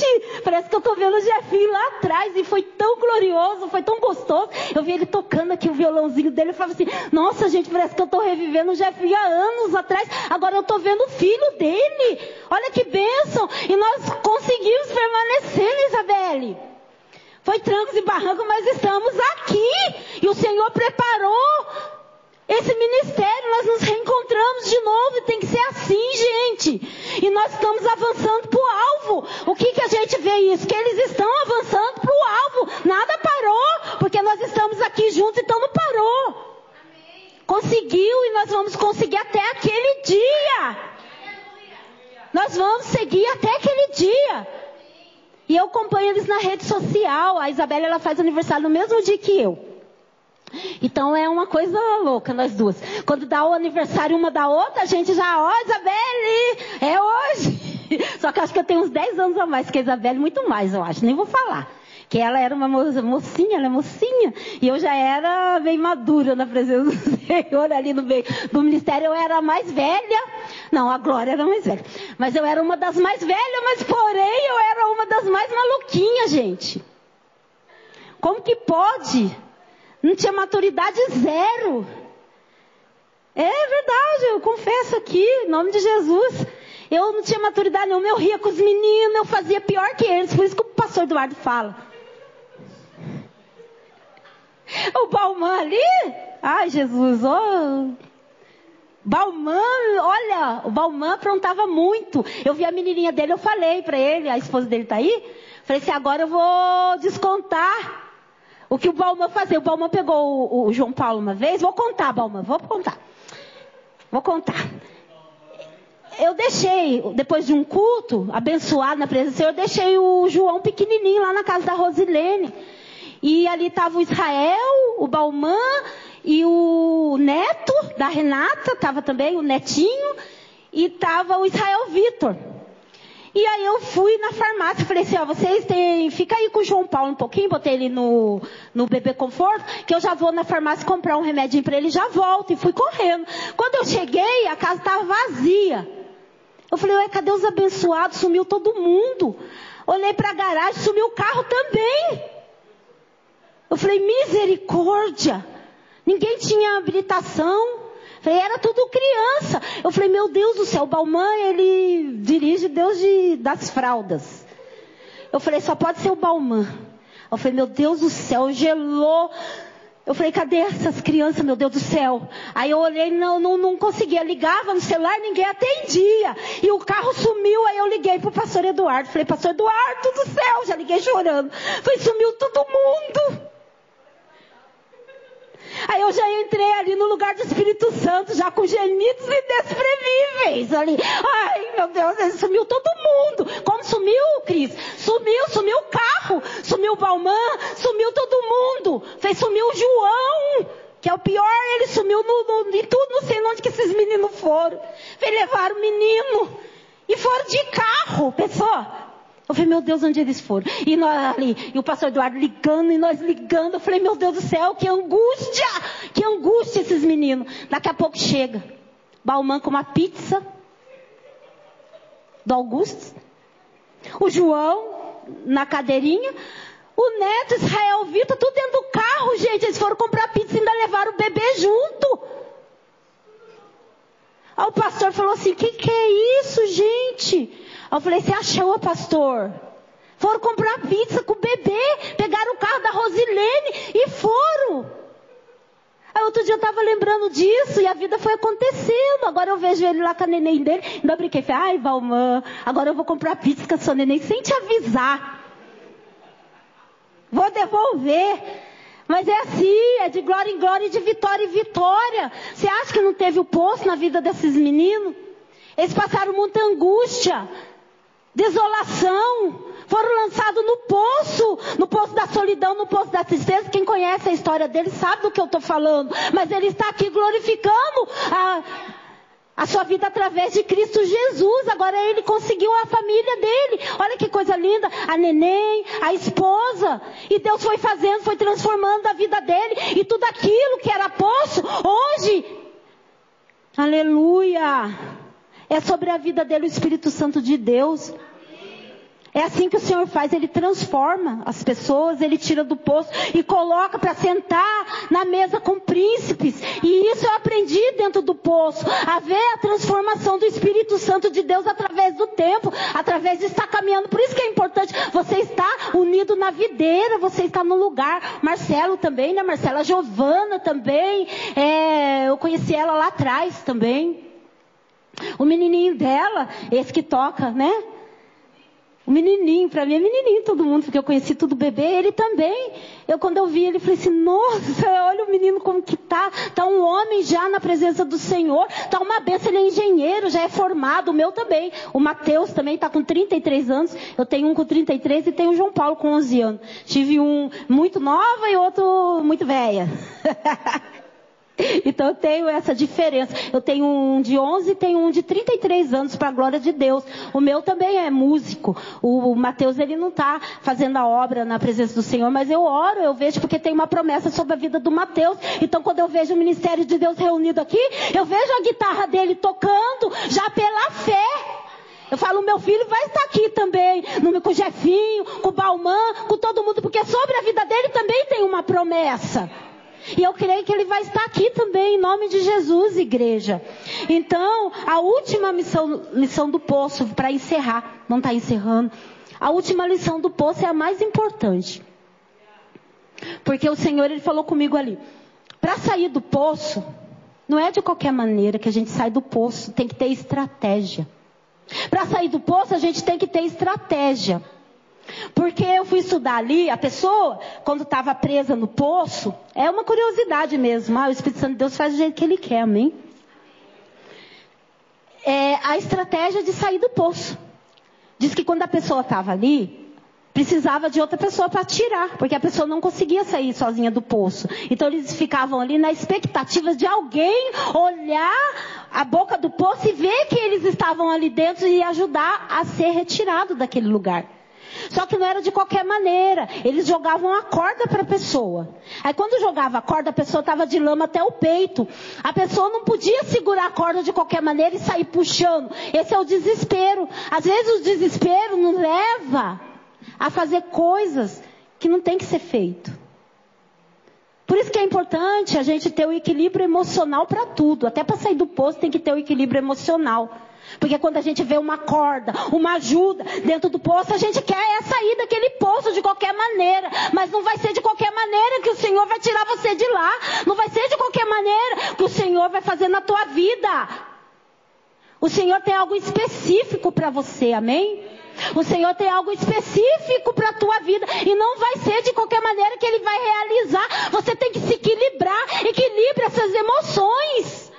parece que eu tô vendo o Jefinho lá atrás, e foi tão glorioso, foi tão gostoso. Eu vi ele tocando aqui o violãozinho dele, eu falava assim, nossa gente, parece que eu tô revivendo o Jefinho há anos atrás, agora eu tô vendo o filho dele. Olha que bênção! E nós conseguimos permanecer, né, Isabelle? Foi trancos e barrancos, mas estamos aqui. E o Senhor preparou esse ministério. Nós nos reencontramos de novo. E tem que ser E nós estamos avançando para o alvo. O que, que a gente vê isso? Que eles estão avançando para o alvo. Nada parou. Porque nós estamos aqui juntos, então não parou. Conseguiu e nós vamos conseguir até aquele dia. Nós vamos seguir até aquele dia. E eu acompanho eles na rede social. A Isabela ela faz aniversário no mesmo dia que eu. Então é uma coisa louca nós duas. Quando dá o aniversário uma da outra, a gente já, ó, oh, Isabelle, é hoje. Só que acho que eu tenho uns 10 anos a mais que a Isabelle, muito mais, eu acho. Nem vou falar que ela era uma mocinha, ela é mocinha, e eu já era bem madura na presença do Senhor ali no meio do ministério, eu era a mais velha, não, a Glória era mais velha, mas eu era uma das mais velhas, mas porém eu era uma das mais maluquinhas, gente. Como que pode? Não tinha maturidade zero. É verdade, eu confesso aqui, em nome de Jesus. Eu não tinha maturidade nenhuma, eu ria com os meninos, eu fazia pior que eles, por isso que o pastor Eduardo fala. O Balmã ali? Ai, Jesus, oh. Balmã, olha, o Balmã aprontava muito. Eu vi a menininha dele, eu falei para ele, a esposa dele tá aí. Falei assim, agora eu vou descontar o que o Balmã fazia. O Balmã pegou o, o João Paulo uma vez. Vou contar, Balmã, vou contar. Vou contar. Eu deixei, depois de um culto, abençoado na presença do Senhor, eu deixei o João pequenininho lá na casa da Rosilene. E ali estava o Israel, o Balmã e o neto da Renata, estava também o netinho, e estava o Israel Vitor. E aí eu fui na farmácia, falei assim, ó, vocês têm, fica aí com o João Paulo um pouquinho, botei ele no, no bebê conforto, que eu já vou na farmácia comprar um remedinho para ele já volto. E fui correndo. Quando eu cheguei, a casa estava vazia. Eu falei, ué, cadê os abençoados? Sumiu todo mundo. Olhei para a garagem, sumiu o carro também. Eu falei, misericórdia. Ninguém tinha habilitação. Falei, era tudo criança. Eu falei, meu Deus do céu, o Balmã, ele dirige Deus de, das fraldas. Eu falei, só pode ser o Balmã. Eu falei, meu Deus do céu, gelou. Eu falei, cadê essas crianças, meu Deus do céu? Aí eu olhei, não, não, não conseguia. Ligava no celular, ninguém atendia. E o carro sumiu, aí eu liguei pro pastor Eduardo. Falei, pastor Eduardo do céu, já liguei chorando. Falei, sumiu todo mundo. Aí eu já entrei ali no lugar do Espírito Santo, já com gemidos inexprimíveis ali. Ai, meu Deus, sumiu todo mundo. Como sumiu, Cris? Sumiu, sumiu o carro, sumiu o Balmã, sumiu todo mundo. Fez sumiu o João. Que é o pior, ele sumiu no, no, em tudo, não sei onde que esses meninos foram. Fez levar o menino. E foram de carro, pessoal. Eu falei, meu Deus, onde eles foram? E nós ali, e o pastor Eduardo ligando, e nós ligando. Eu falei, meu Deus do céu, que angústia! Que angústia esses meninos. Daqui a pouco chega. Balmã com uma pizza. Do Augusto. O João na cadeirinha. O neto, Israel Vitor, tudo dentro do carro, gente. Eles foram comprar pizza e ainda levaram o bebê junto. Aí o pastor falou assim: que que é isso, gente? Eu falei, você achou, pastor? Foram comprar pizza com o bebê, pegaram o carro da Rosilene e foram. Aí outro dia eu estava lembrando disso e a vida foi acontecendo. Agora eu vejo ele lá com a neném dele. Ainda brinquei, falei, ai Valmã, agora eu vou comprar pizza com a sua neném sem te avisar. Vou devolver. Mas é assim, é de glória em glória e de vitória em vitória. Você acha que não teve o poço na vida desses meninos? Eles passaram muita angústia desolação, foram lançados no poço, no poço da solidão, no poço da tristeza. Quem conhece a história dele sabe do que eu estou falando. Mas ele está aqui glorificando a, a sua vida através de Cristo Jesus. Agora ele conseguiu a família dele. Olha que coisa linda. A neném, a esposa. E Deus foi fazendo, foi transformando a vida dele. E tudo aquilo que era poço, hoje. Aleluia é sobre a vida dele o Espírito Santo de Deus. É assim que o Senhor faz, Ele transforma as pessoas, Ele tira do poço e coloca para sentar na mesa com príncipes. E isso eu aprendi dentro do poço, a ver a transformação do Espírito Santo de Deus através do tempo, através de estar caminhando. Por isso que é importante, você estar unido na videira, você está no lugar. Marcelo também, né? Marcela Giovana também, é, eu conheci ela lá atrás também. O menininho dela, esse que toca, né? O menininho, para mim é menininho todo mundo, porque eu conheci tudo bebê, ele também. Eu quando eu vi ele, falei assim, nossa, olha o menino como que tá. Tá um homem já na presença do Senhor, tá uma benção, ele é engenheiro, já é formado, o meu também. O Mateus também tá com 33 anos, eu tenho um com 33 e tenho o João Paulo com 11 anos. Tive um muito nova e outro muito velha. Então eu tenho essa diferença. Eu tenho um de 11 e tenho um de 33 anos para a glória de Deus. O meu também é músico. O Mateus ele não está fazendo a obra na presença do Senhor, mas eu oro, eu vejo porque tem uma promessa sobre a vida do Mateus. Então quando eu vejo o ministério de Deus reunido aqui, eu vejo a guitarra dele tocando já pela fé. Eu falo, meu filho vai estar aqui também, com o Jefinho, com o Balmã, com todo mundo, porque sobre a vida dele também tem uma promessa. E eu creio que ele vai estar aqui também, em nome de Jesus, igreja. Então, a última missão, lição do poço, para encerrar, não está encerrando. A última lição do poço é a mais importante. Porque o Senhor, ele falou comigo ali. Para sair do poço, não é de qualquer maneira que a gente sai do poço, tem que ter estratégia. Para sair do poço, a gente tem que ter estratégia. Porque eu fui estudar ali, a pessoa, quando estava presa no poço, é uma curiosidade mesmo. Ah, o Espírito Santo de Deus faz do jeito que ele quer, amém? É a estratégia de sair do poço. Diz que quando a pessoa estava ali, precisava de outra pessoa para tirar, porque a pessoa não conseguia sair sozinha do poço. Então eles ficavam ali na expectativa de alguém olhar a boca do poço e ver que eles estavam ali dentro e ajudar a ser retirado daquele lugar. Só que não era de qualquer maneira. Eles jogavam a corda para a pessoa. Aí quando jogava a corda, a pessoa estava de lama até o peito. A pessoa não podia segurar a corda de qualquer maneira e sair puxando. Esse é o desespero. Às vezes o desespero nos leva a fazer coisas que não tem que ser feito. Por isso que é importante a gente ter o equilíbrio emocional para tudo. Até para sair do poço tem que ter o equilíbrio emocional. Porque quando a gente vê uma corda, uma ajuda dentro do poço, a gente quer é sair daquele poço de qualquer maneira. Mas não vai ser de qualquer maneira que o Senhor vai tirar você de lá. Não vai ser de qualquer maneira que o Senhor vai fazer na tua vida. O Senhor tem algo específico para você, amém? O Senhor tem algo específico para a tua vida e não vai ser de qualquer maneira que Ele vai realizar. Você tem que se equilibrar, equilibre essas emoções.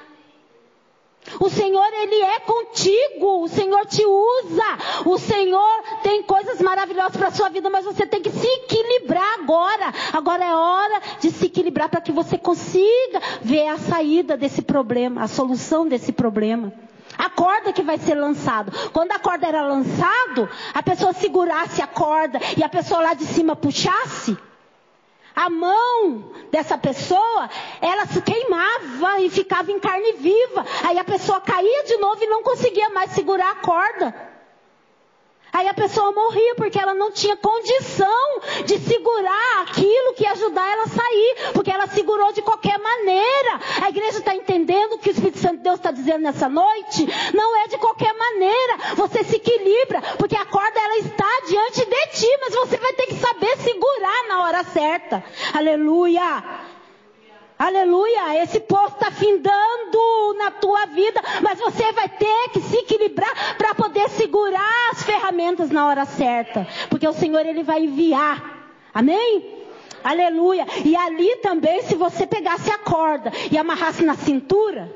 O Senhor, Ele é contigo. O Senhor te usa. O Senhor tem coisas maravilhosas para a sua vida, mas você tem que se equilibrar agora. Agora é hora de se equilibrar para que você consiga ver a saída desse problema, a solução desse problema. A corda que vai ser lançado. Quando a corda era lançado, a pessoa segurasse a corda e a pessoa lá de cima puxasse. A mão dessa pessoa, ela se queimava e ficava em carne viva. Aí a pessoa caía de novo e não conseguia mais segurar a corda. Aí a pessoa morria porque ela não tinha condição de segurar aquilo que ia ajudar ela a sair, porque ela segurou de qualquer maneira. A igreja está entendendo o que o Espírito Santo de Deus está dizendo nessa noite? Não é de qualquer maneira. Você se equilibra, porque a corda ela está diante de ti, mas você vai ter que saber segurar na hora certa. Aleluia. Aleluia, esse poço está findando na tua vida, mas você vai ter que se equilibrar para poder segurar as ferramentas na hora certa, porque o Senhor ele vai enviar. Amém? Aleluia. E ali também, se você pegasse a corda e amarrasse na cintura,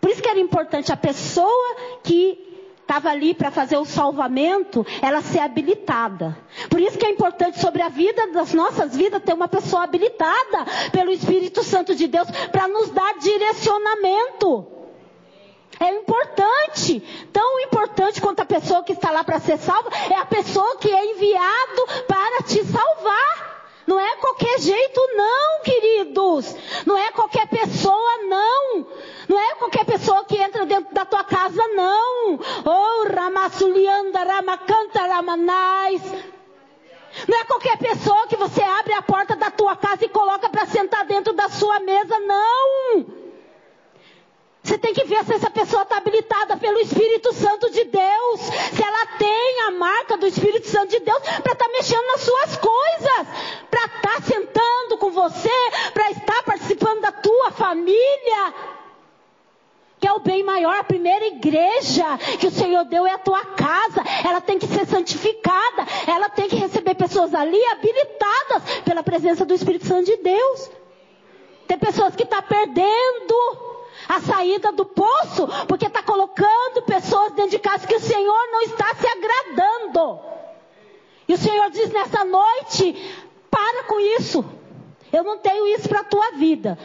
por isso que era importante a pessoa que estava ali para fazer o salvamento, ela ser habilitada. Por isso que é importante sobre a vida das nossas vidas ter uma pessoa habilitada pelo Espírito Santo de Deus para nos dar direcionamento. É importante, tão importante quanto a pessoa que está lá para ser salva, é a pessoa que é enviado para te salvar. Não é qualquer jeito, não, queridos. Não é qualquer pessoa, não. Não é qualquer pessoa que entra dentro da tua casa, não. Oh, Ramassulianda, Ramakanta, Ramanais. Não é qualquer pessoa que você abre a porta da tua casa e coloca para sentar dentro da sua mesa, não. Você tem que ver se essa pessoa está habilitada pelo Espírito Santo de Deus. Se ela tem a marca do Espírito Santo de Deus para estar tá mexendo nas suas coisas. Para estar tá sentando com você. Para estar participando da tua família. Que é o bem maior, a primeira igreja que o Senhor deu é a tua casa. Ela tem que ser santificada. Ela tem que receber pessoas ali habilitadas pela presença do Espírito Santo de Deus. Tem pessoas que estão tá perdendo a saída do poço, porque está colocando pessoas dentro de casa que o Senhor não está se agradando. E o Senhor diz nessa noite: para com isso. Eu não tenho isso para a tua vida.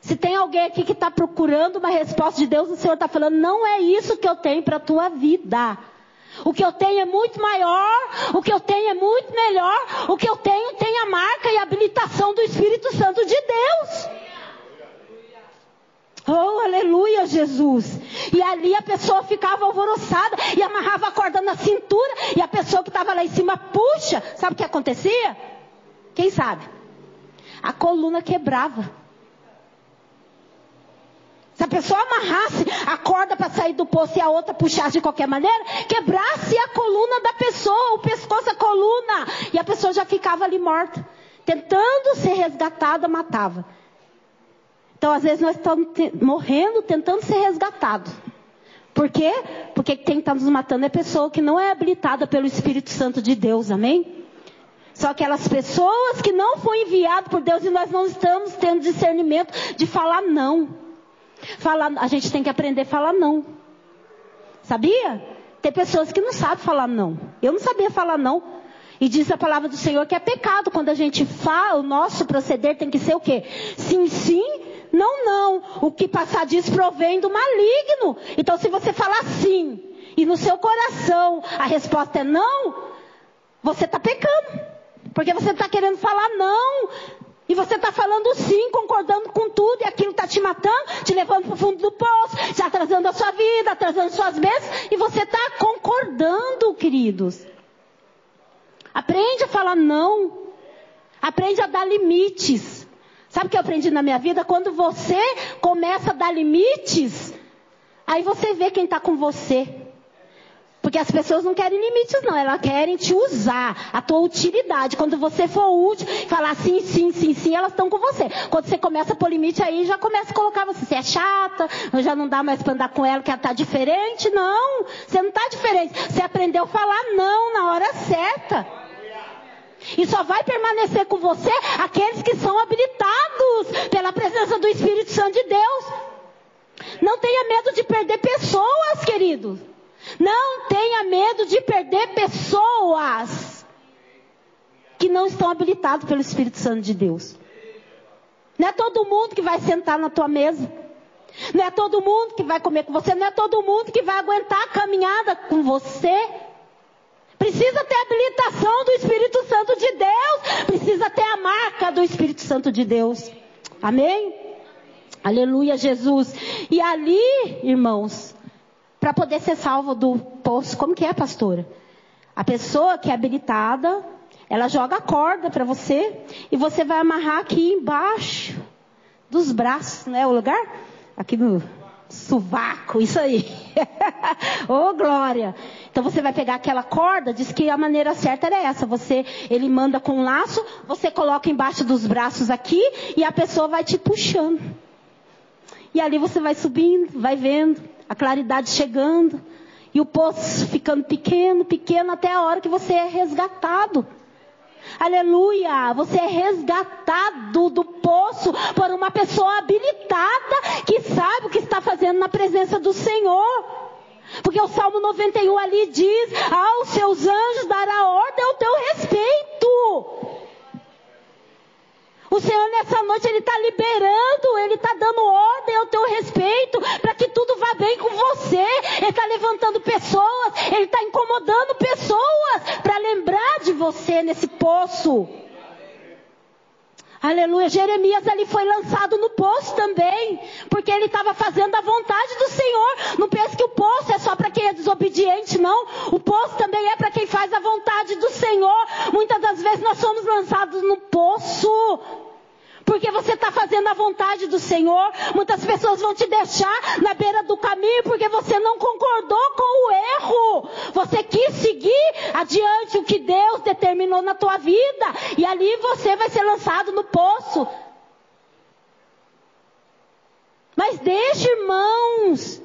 Se tem alguém aqui que está procurando uma resposta de Deus, o Senhor está falando: não é isso que eu tenho para a tua vida. O que eu tenho é muito maior, o que eu tenho é muito melhor, o que eu tenho tem a marca e a habilitação do Espírito Santo de Deus. Oh, aleluia, Jesus. E ali a pessoa ficava alvoroçada e amarrava a corda na cintura e a pessoa que estava lá em cima puxa. Sabe o que acontecia? Quem sabe? A coluna quebrava. Se a pessoa amarrasse a corda para sair do poço e a outra puxasse de qualquer maneira, quebrasse a coluna da pessoa, o pescoço, a coluna. E a pessoa já ficava ali morta. Tentando ser resgatada, matava. Então, às vezes, nós estamos morrendo tentando ser resgatados. Por quê? Porque quem está nos matando é pessoa que não é habilitada pelo Espírito Santo de Deus, amém? São aquelas pessoas que não foram enviadas por Deus e nós não estamos tendo discernimento de falar não. Falar, a gente tem que aprender a falar não. Sabia? Tem pessoas que não sabem falar não. Eu não sabia falar não. E diz a palavra do Senhor que é pecado quando a gente fala, o nosso proceder tem que ser o quê? Sim, sim, não, não. O que passar disso provém do maligno. Então, se você falar sim e no seu coração a resposta é não, você está pecando. Porque você está querendo falar não. E você está falando sim, concordando com tudo, e aquilo está te matando, te levando para o fundo do poço, te atrasando a sua vida, atrasando suas bênçãos, e você está concordando, queridos. Aprende a falar não. Aprende a dar limites. Sabe o que eu aprendi na minha vida? Quando você começa a dar limites, aí você vê quem está com você. Porque as pessoas não querem limites, não. Elas querem te usar, a tua utilidade. Quando você for útil, falar sim, sim, sim, sim, elas estão com você. Quando você começa a pôr limite aí, já começa a colocar você. Você é chata, já não dá mais para andar com ela, que ela está diferente. Não, você não está diferente. Você aprendeu a falar não na hora certa. E só vai permanecer com você aqueles que são habilitados pela presença do Espírito Santo de Deus. Não tenha medo de perder pessoas, queridos. Não tenha medo de perder pessoas que não estão habilitados pelo Espírito Santo de Deus. Não é todo mundo que vai sentar na tua mesa. Não é todo mundo que vai comer com você. Não é todo mundo que vai aguentar a caminhada com você. Precisa ter a habilitação do Espírito Santo de Deus. Precisa ter a marca do Espírito Santo de Deus. Amém? Aleluia, Jesus. E ali, irmãos, para poder ser salvo do poço, como que é, pastora? A pessoa que é habilitada, ela joga a corda para você e você vai amarrar aqui embaixo dos braços, né? O lugar? Aqui no sovaco, isso aí. Ô oh, glória! Então você vai pegar aquela corda, diz que a maneira certa era essa. Você, ele manda com um laço, você coloca embaixo dos braços aqui e a pessoa vai te puxando. E ali você vai subindo, vai vendo a claridade chegando e o poço ficando pequeno, pequeno até a hora que você é resgatado. Aleluia! Você é resgatado do poço por uma pessoa habilitada que sabe o que está fazendo na presença do Senhor. Porque o Salmo 91 ali diz: aos seus anjos dará ordem ao teu respeito. O Senhor nessa noite Ele está liberando, Ele está dando ordem ao teu respeito, para que tudo vá bem com você. Ele está levantando pessoas, Ele está incomodando pessoas, para lembrar de você nesse poço. Aleluia. Jeremias ali foi lançado no poço também, porque ele estava fazendo a vontade do Senhor. Não pense que o poço é só para quem é desobediente, não. O poço também é para quem faz a vontade do Senhor. Muitas das vezes nós somos lançados no poço porque você está fazendo a vontade do Senhor. Muitas pessoas vão te deixar na beira do caminho porque você não concordou com o erro. Você quis seguir adiante o que Deus determinou na tua vida. E ali você vai ser lançado no poço. Mas deixe, irmãos.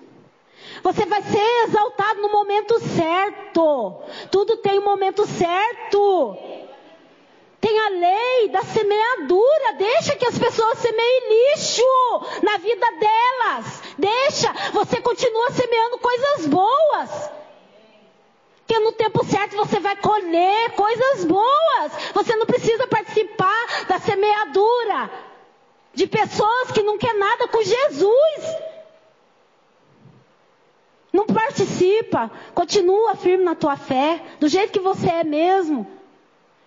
Você vai ser exaltado no momento certo. Tudo tem um momento certo. Tem a lei da semeadura. Deixa que as pessoas semeiem lixo na vida delas. Deixa. Você continua semeando coisas boas. Que no tempo certo você vai colher coisas boas. Você não precisa participar da semeadura de pessoas que não quer nada com Jesus. Não participa. Continua firme na tua fé, do jeito que você é mesmo.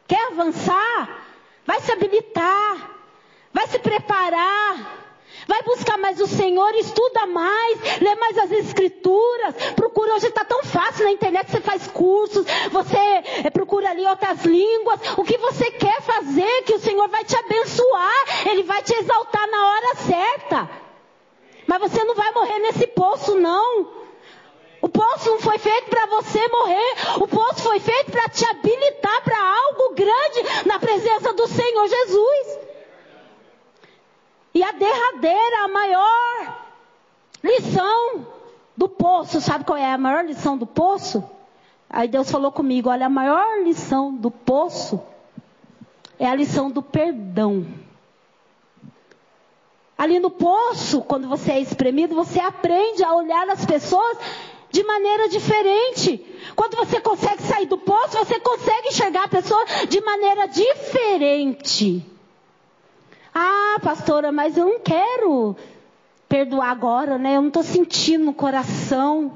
Quer avançar? Vai se habilitar. Vai se preparar. Vai buscar mais o Senhor, estuda mais, lê mais as escrituras, procura, hoje está tão fácil na internet, você faz cursos, você eh, procura ali outras línguas, o que você quer fazer, que o Senhor vai te abençoar, Ele vai te exaltar na hora certa. Mas você não vai morrer nesse poço, não. O poço não foi feito para você morrer. O poço foi feito para te habilitar para algo grande na presença do Senhor Jesus. E a derradeira, a maior lição do poço, sabe qual é a maior lição do poço? Aí Deus falou comigo: olha, a maior lição do poço é a lição do perdão. Ali no poço, quando você é espremido, você aprende a olhar as pessoas de maneira diferente. Quando você consegue sair do poço, você consegue enxergar a pessoa de maneira diferente. Ah, pastora, mas eu não quero perdoar agora, né? Eu não estou sentindo no coração.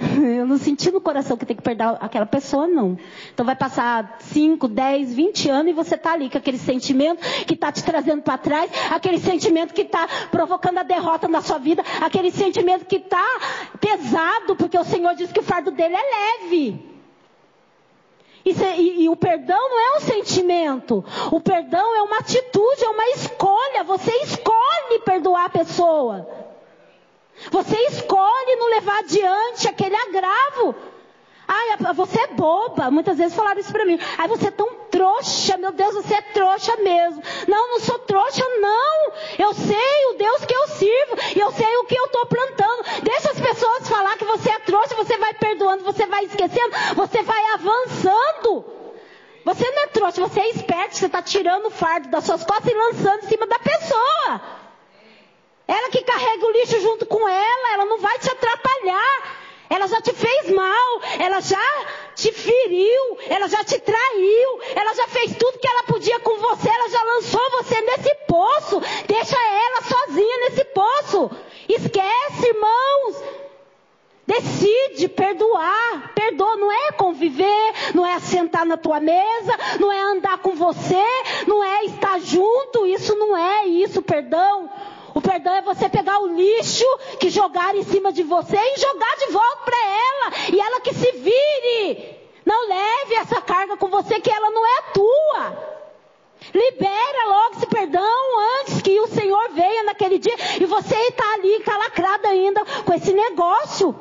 Eu não senti no coração que tem que perdoar aquela pessoa, não. Então vai passar 5, 10, 20 anos e você está ali com aquele sentimento que está te trazendo para trás, aquele sentimento que está provocando a derrota na sua vida, aquele sentimento que está pesado, porque o Senhor diz que o fardo dele é leve. E, e, e, o perdão não é um sentimento. O perdão é uma atitude, é uma escolha. Você escolhe perdoar a pessoa. Você escolhe não levar adiante aquele agravo. Ai, você é boba. Muitas vezes falaram isso para mim. Ai, você é tão trouxa. Meu Deus, você é trouxa mesmo. Não, não sou trouxa, não. Eu sei o Deus que eu sirvo. E eu sei o que eu estou plantando. Deixa as pessoas falar que você é trouxa. Você vai perdoando, você vai esquecendo. Você vai avançando. Você não é trouxa, você é esperto. Você está tirando o fardo das suas costas e lançando em cima da pessoa. Ela que carrega o lixo junto com ela. Ela não vai te atrapalhar. Ela já te fez mal, ela já te feriu, ela já te traiu, ela já fez tudo que ela podia com você, ela já lançou você nesse poço. Deixa ela sozinha nesse poço. Esquece, irmãos. Decide perdoar. Perdoa não é conviver, não é sentar na tua mesa, não é andar com você, não é estar junto. Isso não é isso, perdão. O perdão é você pegar o lixo que jogaram em cima de você e jogar de volta para ela. E ela que se vire. Não leve essa carga com você que ela não é tua. Libera logo esse perdão antes que o Senhor venha naquele dia e você está ali encalacrado ainda com esse negócio.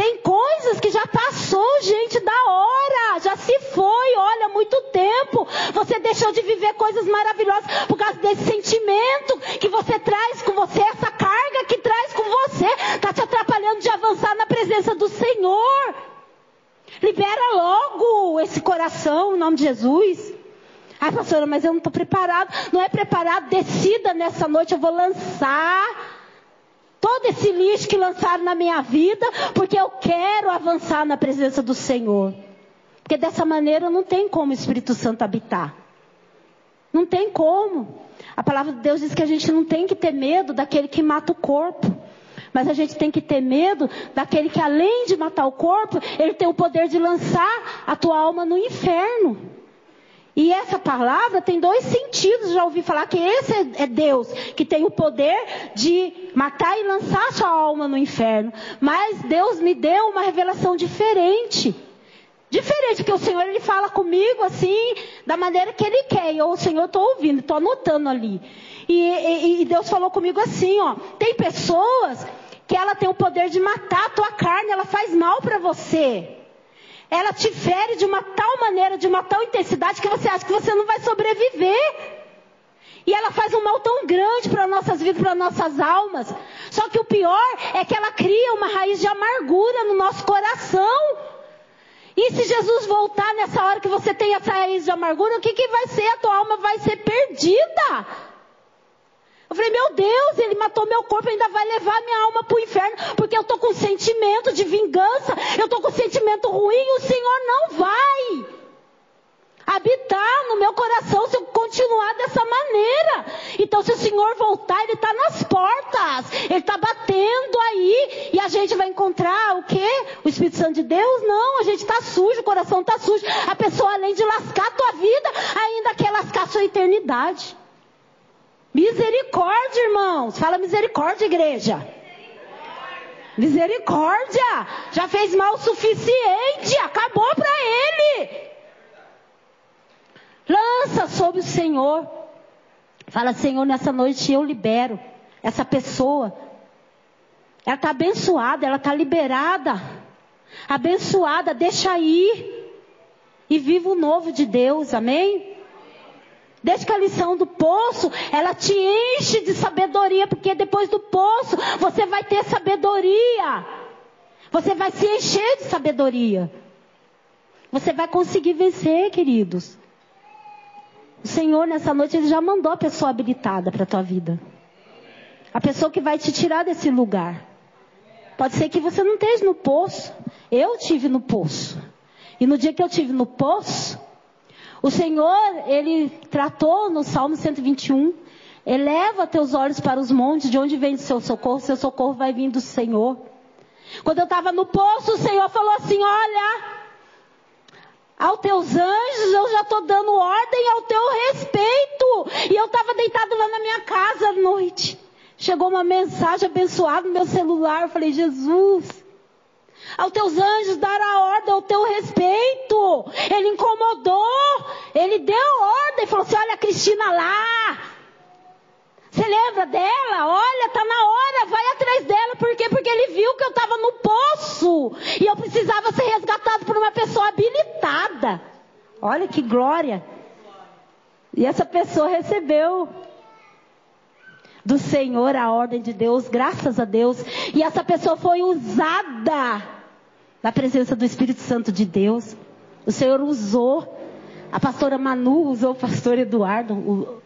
Tem coisas que já passou, gente, da hora. Já se foi, olha, muito tempo. Você deixou de viver coisas maravilhosas por causa desse sentimento que você traz com você, essa carga que traz com você. Está te atrapalhando de avançar na presença do Senhor. Libera logo esse coração, em nome de Jesus. Ai, pastora, mas eu não estou preparado. Não é preparado? Decida nessa noite, eu vou lançar todo esse lixo que lançaram na minha vida, porque eu quero avançar na presença do Senhor. Porque dessa maneira não tem como o Espírito Santo habitar. Não tem como. A palavra de Deus diz que a gente não tem que ter medo daquele que mata o corpo. Mas a gente tem que ter medo daquele que, além de matar o corpo, ele tem o poder de lançar a tua alma no inferno. E essa palavra tem dois sentidos. Já ouvi falar que esse é Deus, que tem o poder de matar e lançar sua alma no inferno. Mas Deus me deu uma revelação diferente. Diferente, porque o Senhor ele fala comigo assim, da maneira que Ele quer. Eu, o Senhor, estou ouvindo, estou anotando ali. E, e, e Deus falou comigo assim, ó. Tem pessoas que ela tem o poder de matar a tua carne, ela faz mal para você ela te fere de uma tal maneira, de uma tal intensidade, que você acha que você não vai sobreviver. E ela faz um mal tão grande para nossas vidas, para nossas almas. Só que o pior é que ela cria uma raiz de amargura no nosso coração. E se Jesus voltar nessa hora que você tem essa raiz de amargura, o que, que vai ser? A tua alma vai ser perdida. Eu falei, meu Deus, ele matou meu corpo, ainda vai levar minha alma para o inferno, porque eu estou com sentimento de vingança, eu estou com sentimento ruim, o Senhor não vai habitar no meu coração se eu continuar dessa maneira. Então, se o Senhor voltar, Ele está nas portas, Ele está batendo aí, e a gente vai encontrar o quê? O Espírito Santo de Deus? Não, a gente está sujo, o coração está sujo. A pessoa, além de lascar a tua vida, ainda quer lascar a sua eternidade. Misericórdia, irmãos. Fala misericórdia, igreja. Misericórdia. Já fez mal o suficiente. Acabou para ele. Lança sobre o Senhor. Fala, Senhor, nessa noite eu libero essa pessoa. Ela está abençoada, ela está liberada. Abençoada, deixa ir. E viva o novo de Deus, amém? Desde que a lição do poço, ela te enche de sabedoria, porque depois do poço você vai ter sabedoria. Você vai se encher de sabedoria. Você vai conseguir vencer, queridos. O Senhor, nessa noite, Ele já mandou a pessoa habilitada para a tua vida. A pessoa que vai te tirar desse lugar. Pode ser que você não esteja no poço. Eu tive no poço. E no dia que eu tive no poço, o Senhor, Ele tratou no Salmo 121, eleva teus olhos para os montes, de onde vem o seu socorro? Seu socorro vai vir do Senhor. Quando eu estava no poço, o Senhor falou assim: Olha, aos teus anjos eu já estou dando ordem ao teu respeito. E eu estava deitado lá na minha casa à noite. Chegou uma mensagem abençoada no meu celular. Eu falei: Jesus, aos teus anjos dar a ordem ao teu respeito. Ele incomodou, ele deu ordem, falou assim: olha a Cristina lá. Você lembra dela? Olha, tá na hora, vai atrás dela. Por quê? Porque ele viu que eu estava no poço e eu precisava ser resgatado por uma pessoa habilitada. Olha que glória. E essa pessoa recebeu do Senhor a ordem de Deus, graças a Deus. E essa pessoa foi usada na presença do Espírito Santo de Deus. O Senhor usou. A pastora Manu usou o pastor Eduardo, o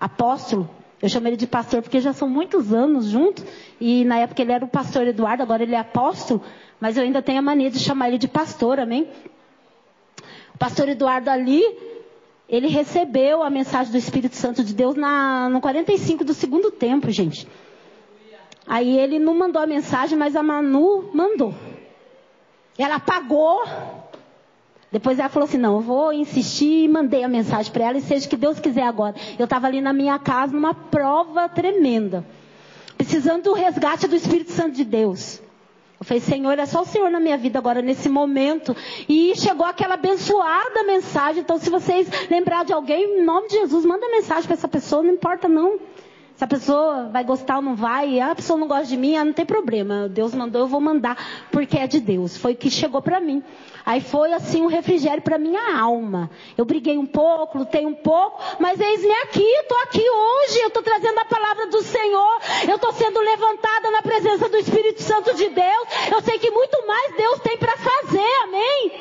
apóstolo. Eu chamo ele de pastor porque já são muitos anos juntos. E na época ele era o pastor Eduardo, agora ele é apóstolo. Mas eu ainda tenho a mania de chamar ele de pastor, amém? O pastor Eduardo ali, ele recebeu a mensagem do Espírito Santo de Deus na, no 45 do segundo tempo, gente. Aí ele não mandou a mensagem, mas a Manu mandou. Ela pagou. Depois ela falou assim: não, eu vou insistir mandei a mensagem para ela e seja o que Deus quiser agora. Eu estava ali na minha casa numa prova tremenda. Precisando do resgate do Espírito Santo de Deus. Eu falei, Senhor, é só o Senhor na minha vida agora, nesse momento. E chegou aquela abençoada mensagem. Então, se vocês lembrar de alguém, em nome de Jesus, manda mensagem para essa pessoa, não importa não. Se a pessoa vai gostar ou não vai, a pessoa não gosta de mim, ah, não tem problema. Deus mandou, eu vou mandar, porque é de Deus. Foi o que chegou para mim. Aí foi assim um refrigério para minha alma. Eu briguei um pouco, lutei um pouco, mas eis-me aqui, estou aqui hoje, eu estou trazendo a palavra do Senhor, eu estou sendo levantada na presença do Espírito Santo de Deus. Eu sei que muito mais Deus tem para fazer, amém?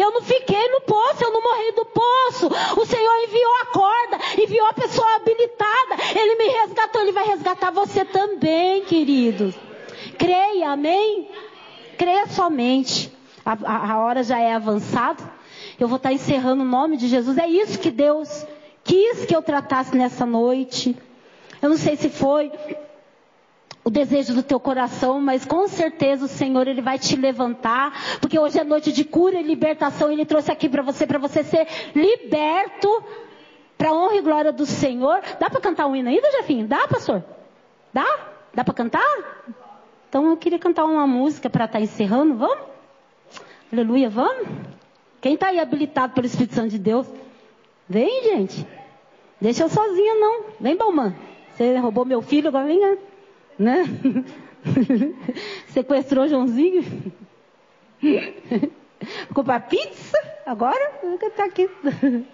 Eu não fiquei no poço, eu não morri do poço. O Senhor enviou a corda, enviou a pessoa habilitada. Ele me resgatou, Ele vai resgatar você também, queridos. Creia, amém? A, a, a hora já é avançada. Eu vou estar encerrando o nome de Jesus. É isso que Deus quis que eu tratasse nessa noite. Eu não sei se foi o desejo do teu coração, mas com certeza o Senhor ele vai te levantar, porque hoje é noite de cura e libertação, ele trouxe aqui para você, para você ser liberto para honra e glória do Senhor. Dá para cantar um hino ainda, Jefinho? Dá, pastor? Dá? Dá para cantar? Então eu queria cantar uma música para estar tá encerrando, vamos? Aleluia, vamos? Quem está aí habilitado pelo Espírito Santo de Deus? Vem, gente. Deixa eu sozinha, não. Vem, Balman. Você roubou meu filho, agora vem. Né? né? Sequestrou Joãozinho. Comprar pizza agora? Tá aqui.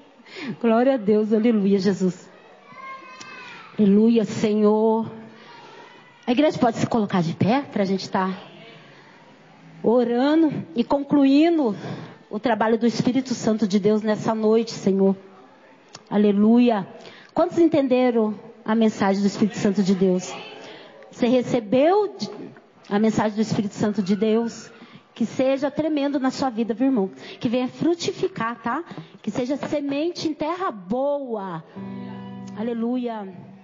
Glória a Deus, aleluia, Jesus. Aleluia, Senhor. A igreja pode se colocar de pé para a gente estar tá orando e concluindo o trabalho do Espírito Santo de Deus nessa noite, Senhor. Aleluia. Quantos entenderam a mensagem do Espírito Santo de Deus? Você recebeu a mensagem do Espírito Santo de Deus? Que seja tremendo na sua vida, viu, irmão? Que venha frutificar, tá? Que seja semente em terra boa. Aleluia.